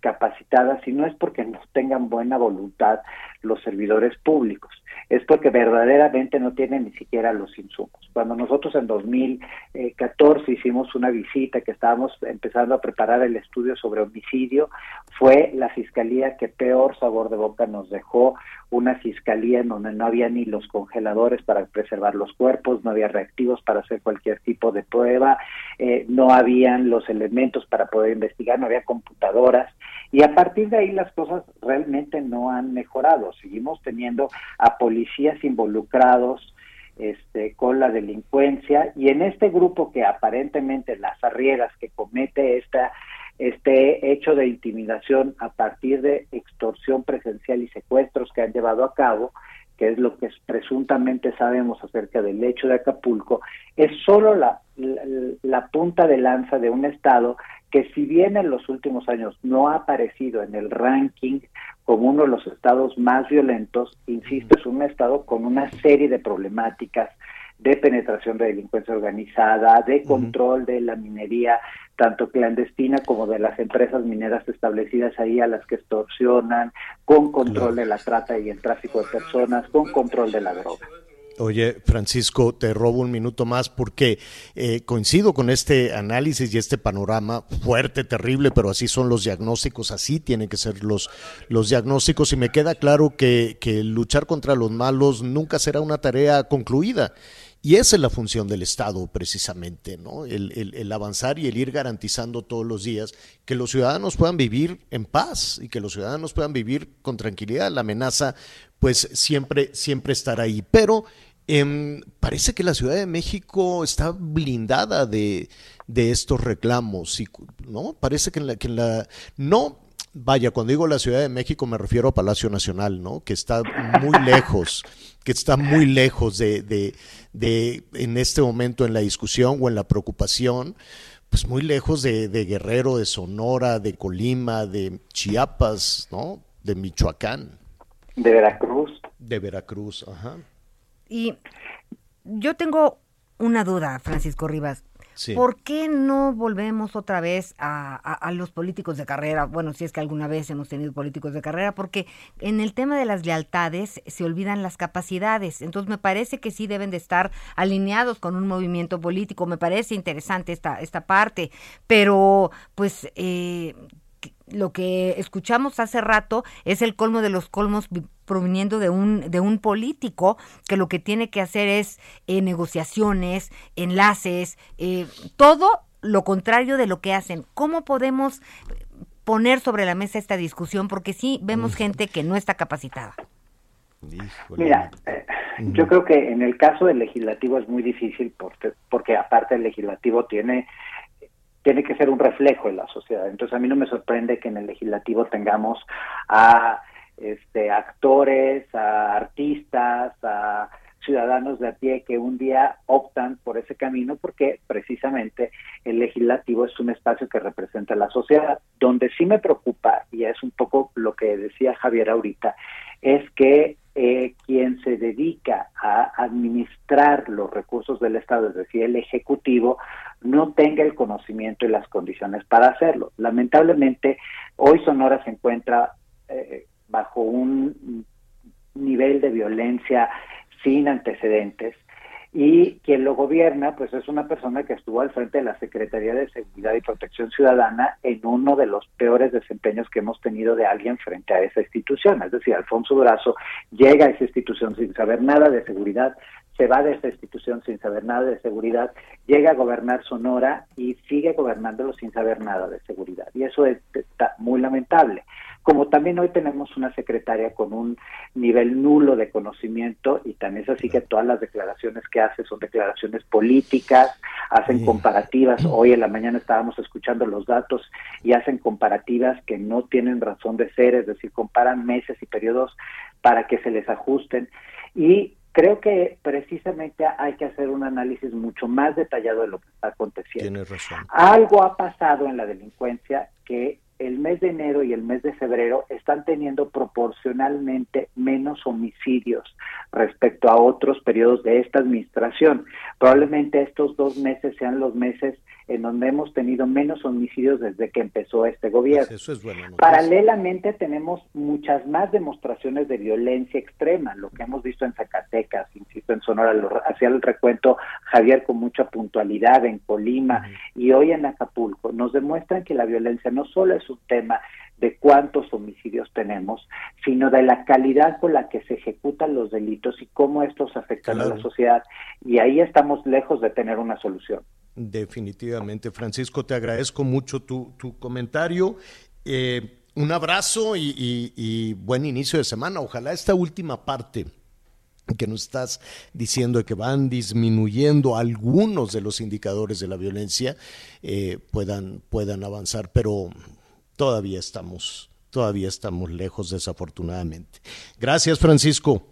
capacitadas, y no es porque no tengan buena voluntad los servidores públicos, es porque verdaderamente no tienen ni siquiera los insumos. Cuando nosotros en 2014 hicimos una visita que estábamos empezando a preparar el estudio sobre homicidio, fue la fiscalía que peor sabor de boca nos dejó, una fiscalía en donde no había ni los congeladores para preservar los cuerpos, no había reactivos para hacer cualquier tipo de prueba, eh, no habían los elementos para poder investigar, no había computadoras y a partir de ahí las cosas realmente no han mejorado. Seguimos teniendo a policías involucrados este, con la delincuencia y en este grupo que aparentemente las arrieras que comete esta este hecho de intimidación a partir de extorsión presencial y secuestros que han llevado a cabo, que es lo que presuntamente sabemos acerca del hecho de Acapulco, es solo la, la, la punta de lanza de un Estado que si bien en los últimos años no ha aparecido en el ranking como uno de los estados más violentos, insisto, es un estado con una serie de problemáticas de penetración de delincuencia organizada, de control de la minería, tanto clandestina como de las empresas mineras establecidas ahí a las que extorsionan, con control de la trata y el tráfico de personas, con control de la droga. Oye, Francisco, te robo un minuto más porque eh, coincido con este análisis y este panorama fuerte, terrible, pero así son los diagnósticos, así tienen que ser los, los diagnósticos y me queda claro que, que luchar contra los malos nunca será una tarea concluida. Y esa es la función del Estado, precisamente, ¿no? El, avanzar y el ir garantizando todos los días que los ciudadanos puedan vivir en paz y que los ciudadanos puedan vivir con tranquilidad. La amenaza, pues, siempre, siempre estará ahí. Pero em, parece que la Ciudad de México está blindada de, estos reclamos, ¿no? Parece que en la, que en la no Vaya, cuando digo la Ciudad de México me refiero a Palacio Nacional, ¿no? Que está muy lejos, que está muy lejos de, de, de, en este momento en la discusión o en la preocupación, pues muy lejos de, de Guerrero, de Sonora, de Colima, de Chiapas, ¿no? De Michoacán, De Veracruz. de Veracruz, ajá. Y yo tengo una duda, Francisco Rivas. ¿Por qué no volvemos otra vez a, a- los políticos de carrera? Bueno, si es que alguna vez hemos tenido políticos de carrera, porque en el tema de las lealtades se olvidan las capacidades. Entonces me parece que sí deben de estar alineados con un movimiento político. Me parece interesante esta, esta parte, pero pues eh, lo que escuchamos hace rato es el colmo de los colmos vi- proviniendo de un de un político que lo que tiene que hacer es eh, negociaciones, enlaces, eh, todo lo contrario de lo que hacen. ¿Cómo podemos poner sobre la mesa esta discusión? Porque sí vemos gente que no está capacitada. Mira, eh, yo creo que en el caso del legislativo es muy difícil porque, porque aparte el legislativo tiene tiene que ser un reflejo de la sociedad. Entonces a mí no me sorprende que en el legislativo tengamos a este actores, a artistas, a ciudadanos de a pie que un día optan por ese camino porque precisamente el legislativo es un espacio que representa a la sociedad. Donde sí me preocupa, y es un poco lo que decía Javier ahorita, es que eh, quien se dedica a administrar los recursos del Estado, es decir, el Ejecutivo, no tenga el conocimiento y las condiciones para hacerlo. Lamentablemente, hoy Sonora se encuentra eh, bajo un nivel de violencia sin antecedentes y quien lo gobierna pues es una persona que estuvo al frente de la Secretaría de Seguridad y Protección Ciudadana en uno de los peores desempeños que hemos tenido de alguien frente a esa institución, es decir, Alfonso Durazo llega a esa institución sin saber nada de seguridad, se va de esa institución sin saber nada de seguridad, llega a gobernar Sonora y sigue gobernándolo sin saber nada de seguridad. Y eso es está muy lamentable. Como también hoy tenemos una secretaria con un nivel nulo de conocimiento y también es así que todas las declaraciones que hace son declaraciones políticas, hacen comparativas. Hoy en la mañana estábamos escuchando los datos y hacen comparativas que no tienen razón de ser, es decir, comparan meses y periodos para que se les ajusten. Y creo que precisamente hay que hacer un análisis mucho más detallado de lo que está aconteciendo. Tienes razón. Algo ha pasado en la delincuencia que el mes de enero y el mes de febrero están teniendo proporcionalmente menos homicidios respecto a otros periodos de esta administración. Probablemente estos dos meses sean los meses en donde hemos tenido menos homicidios desde que empezó este gobierno. Pues eso es bueno. ¿no? Paralelamente tenemos muchas más demostraciones de violencia extrema, lo que hemos visto en Zacatecas, insisto, en Sonora, lo hacía el recuento Javier con mucha puntualidad, en Colima y hoy en Acapulco, nos demuestran que la violencia no solo es un tema de cuántos homicidios tenemos, sino de la calidad con la que se ejecutan los delitos y cómo estos afectan a la sociedad. Y ahí estamos lejos de tener una solución. Definitivamente, Francisco, te agradezco mucho tu, tu comentario. Eh, un abrazo y, buen inicio de semana. Ojalá esta última parte que nos estás diciendo de que van disminuyendo algunos de los indicadores de la violencia eh, puedan, puedan avanzar, pero todavía estamos, todavía estamos lejos, desafortunadamente. Gracias, Francisco.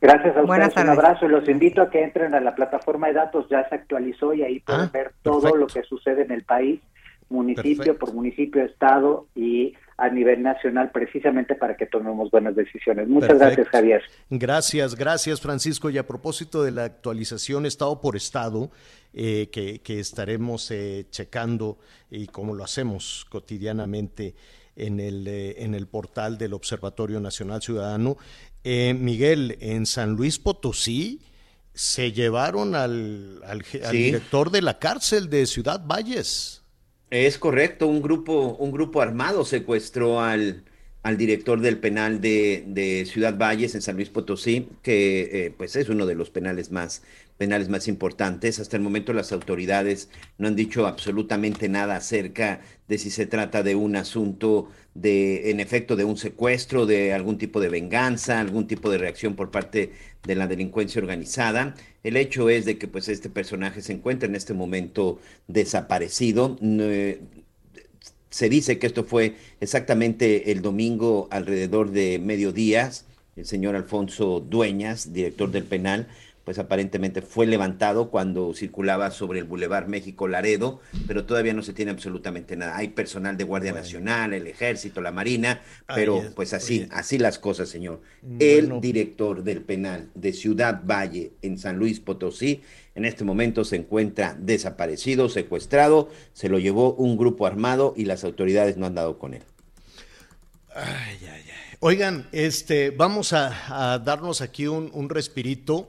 Gracias a Buenas ustedes, un tardes. abrazo y los invito a que entren a la plataforma de datos, ya se actualizó y ahí pueden Ah, ver todo perfecto. lo que sucede en el país, municipio Perfecto. por municipio, estado y a nivel nacional, precisamente para que tomemos buenas decisiones. Muchas Perfecto. gracias, Javier. Gracias, gracias Francisco. Y a propósito de la actualización estado por estado, eh, que, que estaremos eh, checando y como lo hacemos cotidianamente en el, eh, en el portal del Observatorio Nacional Ciudadano. Eh, Miguel, en San Luis Potosí, se llevaron al, al ge- al Sí. director de la cárcel de Ciudad Valles. Es correcto, un grupo, un grupo armado secuestró al, al director del penal de, de Ciudad Valles en San Luis Potosí, que eh, pues es uno de los penales más, penales más importantes. Hasta el momento las autoridades no han dicho absolutamente nada acerca de si se trata de un asunto de, en efecto, de un secuestro, de algún tipo de venganza, algún tipo de reacción por parte de la delincuencia organizada. El hecho es de que pues este personaje se encuentra en este momento desaparecido. Eh, se dice que esto fue exactamente el domingo alrededor de mediodías. El señor Alfonso Dueñas, director del penal, pues aparentemente fue levantado cuando circulaba sobre el Boulevard México Laredo, pero todavía no se tiene absolutamente nada. Hay personal de Guardia Nacional, el Ejército, la Marina, pero Ay, es- pues así, oye. así las cosas, señor. Mm, El director del penal de Ciudad Valle en San Luis Potosí en este momento se encuentra desaparecido, secuestrado, se lo llevó un grupo armado y las autoridades no han dado con él. Oigan, este, vamos a, a darnos aquí un, un respirito.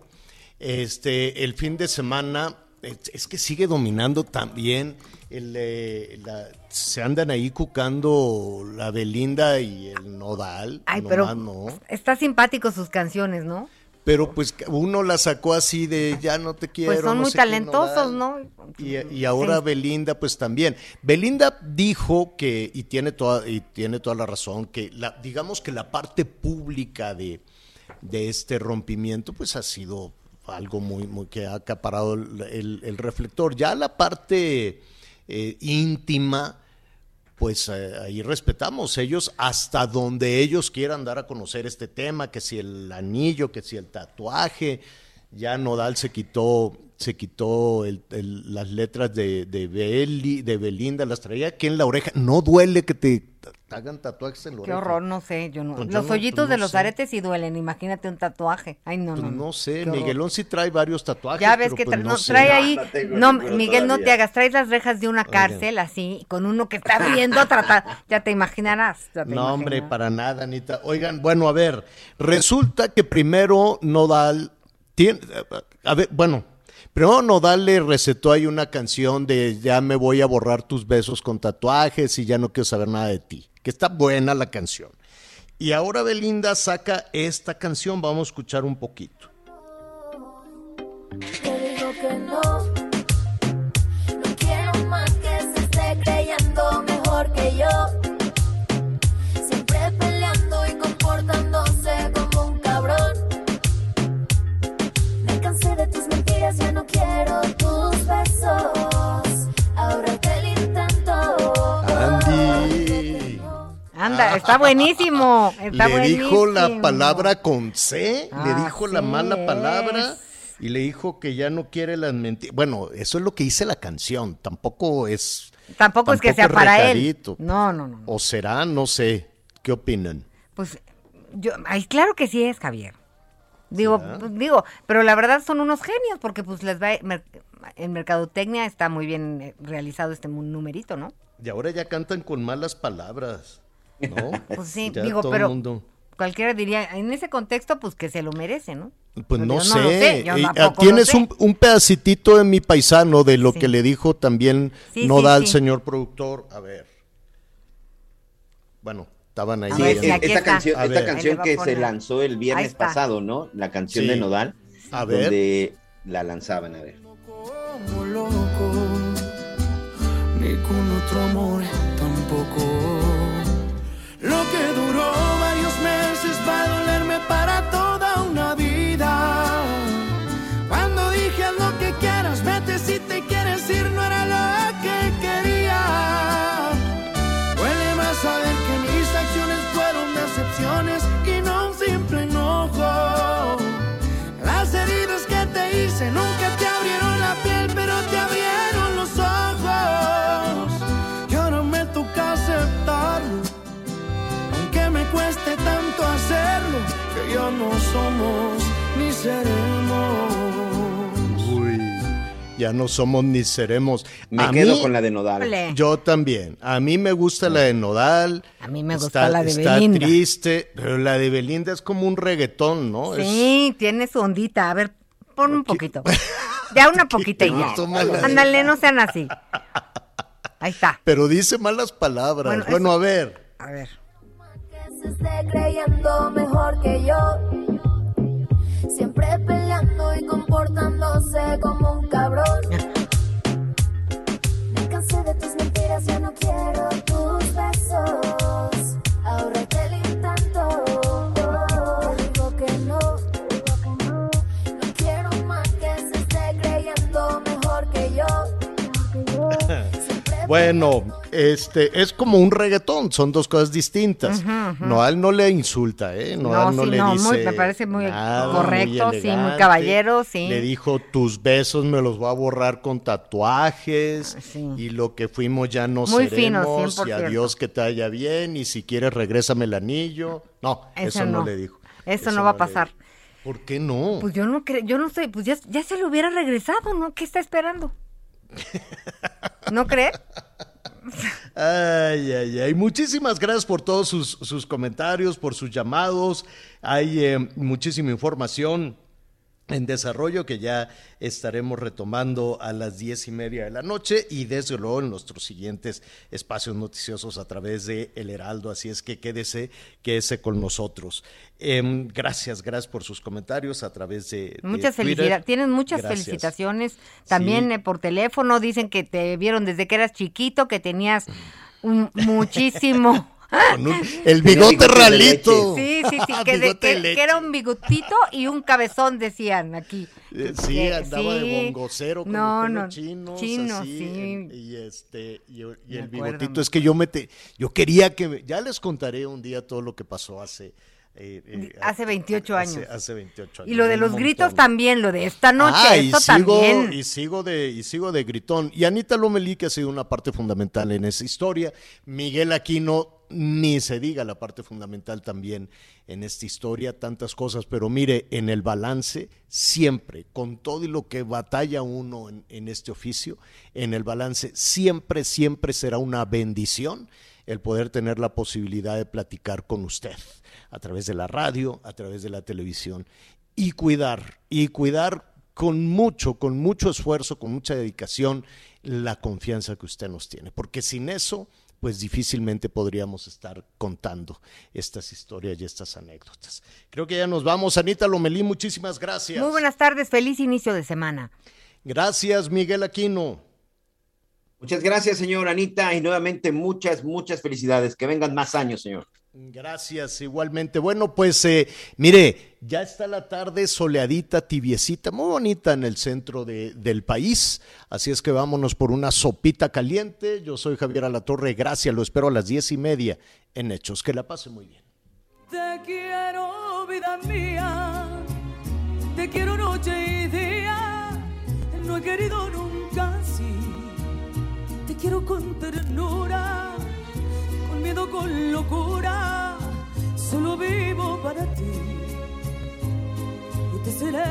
Este, el fin de semana es, que sigue dominando también. El, eh, la- se andan ahí cucando la Belinda y el Nodal. Ay, pero no. está simpático sus canciones, ¿no? Pero pues uno la sacó así de ya no te quiero. Pues son no muy talentosos. ¿no? Y, y ahora Sí. Belinda, pues también. Belinda dijo que, y tiene toda, y tiene toda la razón, que la, digamos que la parte pública de, de este rompimiento, pues ha sido algo muy, que ha acaparado el, el- el reflector. Ya la parte eh, íntima, pues eh, ahí respetamos ellos hasta donde ellos quieran dar a conocer este tema, que si el anillo, que si el tatuaje, ya Nodal se quitó, se quitó el- el- las letras de, de, Beli- de Belinda, las traía aquí en la oreja. No duele que te hagan tatuajes en la Qué oreja. horror, no sé, yo no. Pues los hoyitos pues de no los sé. aretes sí duelen, imagínate un tatuaje. Ay, no, Pues no. no sé, Qué. Miguelón sí trae varios tatuajes. Ya ves pero que pues tra- no sé. trae ahí, No, Miguel, no te hagas, traes las rejas de una cárcel así, con uno que está viendo tratar, ya te imaginarás. ya te No, hombre, para nada, Anita. Oigan, bueno, a ver, resulta que primero Nodal tiene, a ver, bueno, primero Nodal le recetó ahí una canción de ya me voy a borrar tus besos con tatuajes y ya no quiero saber nada de ti, que está buena la canción. Y ahora Belinda saca esta canción, vamos a escuchar un poquito. Que no. No quiero más que se esté creyendo mejor que yo. Mentiras, ya no quiero tus besos. Ahora te lo intento. Andy. Anda, está buenísimo. Está le dijo la palabra con C, le dijo la mala palabra y le dijo que ya no quiere las mentiras. Bueno, eso es lo que dice la canción, tampoco es... Tampoco es que sea tampoco para él. No, no, no. O será, no sé. ¿Qué opinan? Pues yo, ay, claro que sí es, Javier. Digo, pues, digo, pero la verdad son unos genios porque pues les va mer- en mercadotecnia está muy bien eh, realizado este numerito, ¿no? Y ahora ya cantan con malas palabras, ¿no? Pues sí, Ya digo, todo el pero mundo- cualquiera diría, en ese contexto, pues que se lo merece, ¿no? Pues no, yo sé. no lo sé, yo Eh, lo Tienes sé. un, un pedacitito de mi paisano de lo Sí. que le dijo también Sí, sí, Nodal, sí. señor productor. A ver. Bueno, estaban ahí. Sí, ver, sí, esta canción, esta canción que se lanzó el viernes pasado, ¿no? La canción Sí. de Nodal, A ver. donde la lanzaban, a ver. como loco, ni con otro amor tampoco. Somos ni seremos. Uy, ya no somos ni seremos. Me A quedo mí- con la de Nodal. Yo también. A mí me gusta la de Nodal. A mí me gusta Está- la de está Belinda. triste, pero la de Belinda es como un reggaetón, ¿no? Es- Sí, tiene su ondita. A ver, pon un poquito. Ya una poquita y ya. Ándale, no sean así. Ahí está. Pero dice malas palabras. Bueno, Bueno, eso- a ver. A ver. se esté creyendo mejor que yo. Siempre peleando y comportándose como un cabrón. Me cansé de tus mentiras, ya no quiero tus besos. Bueno, este es como un reggaetón, son dos cosas distintas. Ujú, ujú. Noal no le insulta, ¿eh? Noal no, sí, le no, dice. muy- me parece muy nada, correcto, sí, muy caballero, sí. Le dijo: tus besos me los voy a borrar con tatuajes. Y lo que fuimos ya no Muy fino, seremos. 100%. y adiós, que te haya bien. Y si quieres, regrésame el anillo. No, eso, no. le dijo. Eso, no va a pasar. ¿Por qué no? Pues yo no creo, yo no sé, pues ya, ya se lo hubiera regresado, ¿no? ¿Qué está esperando? ¿No cree? Ay, ay, ay. Muchísimas gracias por todos sus, sus comentarios, por sus llamados. Hay eh, muchísima información en desarrollo que ya estaremos retomando a las diez y media de la noche y desde luego en nuestros siguientes espacios noticiosos a través de El Heraldo. Así es que quédese, quédese con nosotros. Em, gracias, gracias por sus comentarios a través de. Muchas felicidades, tienen muchas Gracias. felicitaciones. También Sí. eh, por teléfono dicen que te vieron desde que eras chiquito, que tenías un, muchísimo. Con un- el bigote ralito. Sí, sí, sí, que, de- de que- era un bigotito y un cabezón, decían aquí. Eh, Sí, Que- andaba de sí. bongocero con No, no, chinos, chino, así, sí. y este y, y el bigotito es que yo me te- yo quería que me- ya les contaré un día todo lo que pasó hace eh, eh, Hace 28 hace- años. hace 28 años Y lo de los montón. gritos también, lo de esta noche, Ah, y esto sigo, también. y sigo de y sigo de gritón. Y Anita Lomelí que ha sido una parte fundamental en esa historia. Miguel Aquino ni se diga la parte fundamental también en esta historia, tantas cosas, pero mire, en el balance, siempre, con todo y lo que batalla uno en, en este oficio, en el balance, siempre, siempre será una bendición el poder tener la posibilidad de platicar con usted a través de la radio, a través de la televisión y cuidar, y cuidar con mucho, con mucho esfuerzo, con mucha dedicación, la confianza que usted nos tiene. Porque sin eso, pues difícilmente podríamos estar contando estas historias y estas anécdotas. Creo que ya nos vamos. Anita Lomelí, muchísimas gracias. Muy buenas tardes, feliz inicio de semana. Gracias, Miguel Aquino. Muchas gracias, señor Anita, y nuevamente muchas, muchas felicidades. Que vengan más años, señor. Gracias, igualmente. Bueno, pues eh, mire, ya está la tarde soleadita, tibiecita, muy bonita en el centro de- del país. Así es que vámonos por una sopita caliente. Yo soy Javier Alatorre, gracias, lo espero a las diez y media en Hechos. Que la pase muy bien. Te quiero, vida mía, te quiero noche y día, no he querido nunca así. Te quiero con ternura, miedo, con locura, solo vivo para ti. Yo te seré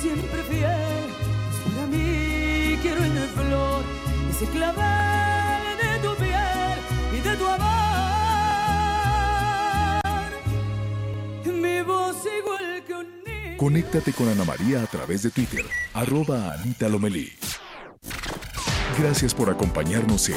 siempre fiel, para mí quiero en flor ese clavel de tu piel y de tu amor. Mi voz igual que un niño. Conéctate con Ana María a través de Twitter, arroba Anita Lomelí. Gracias por acompañarnos en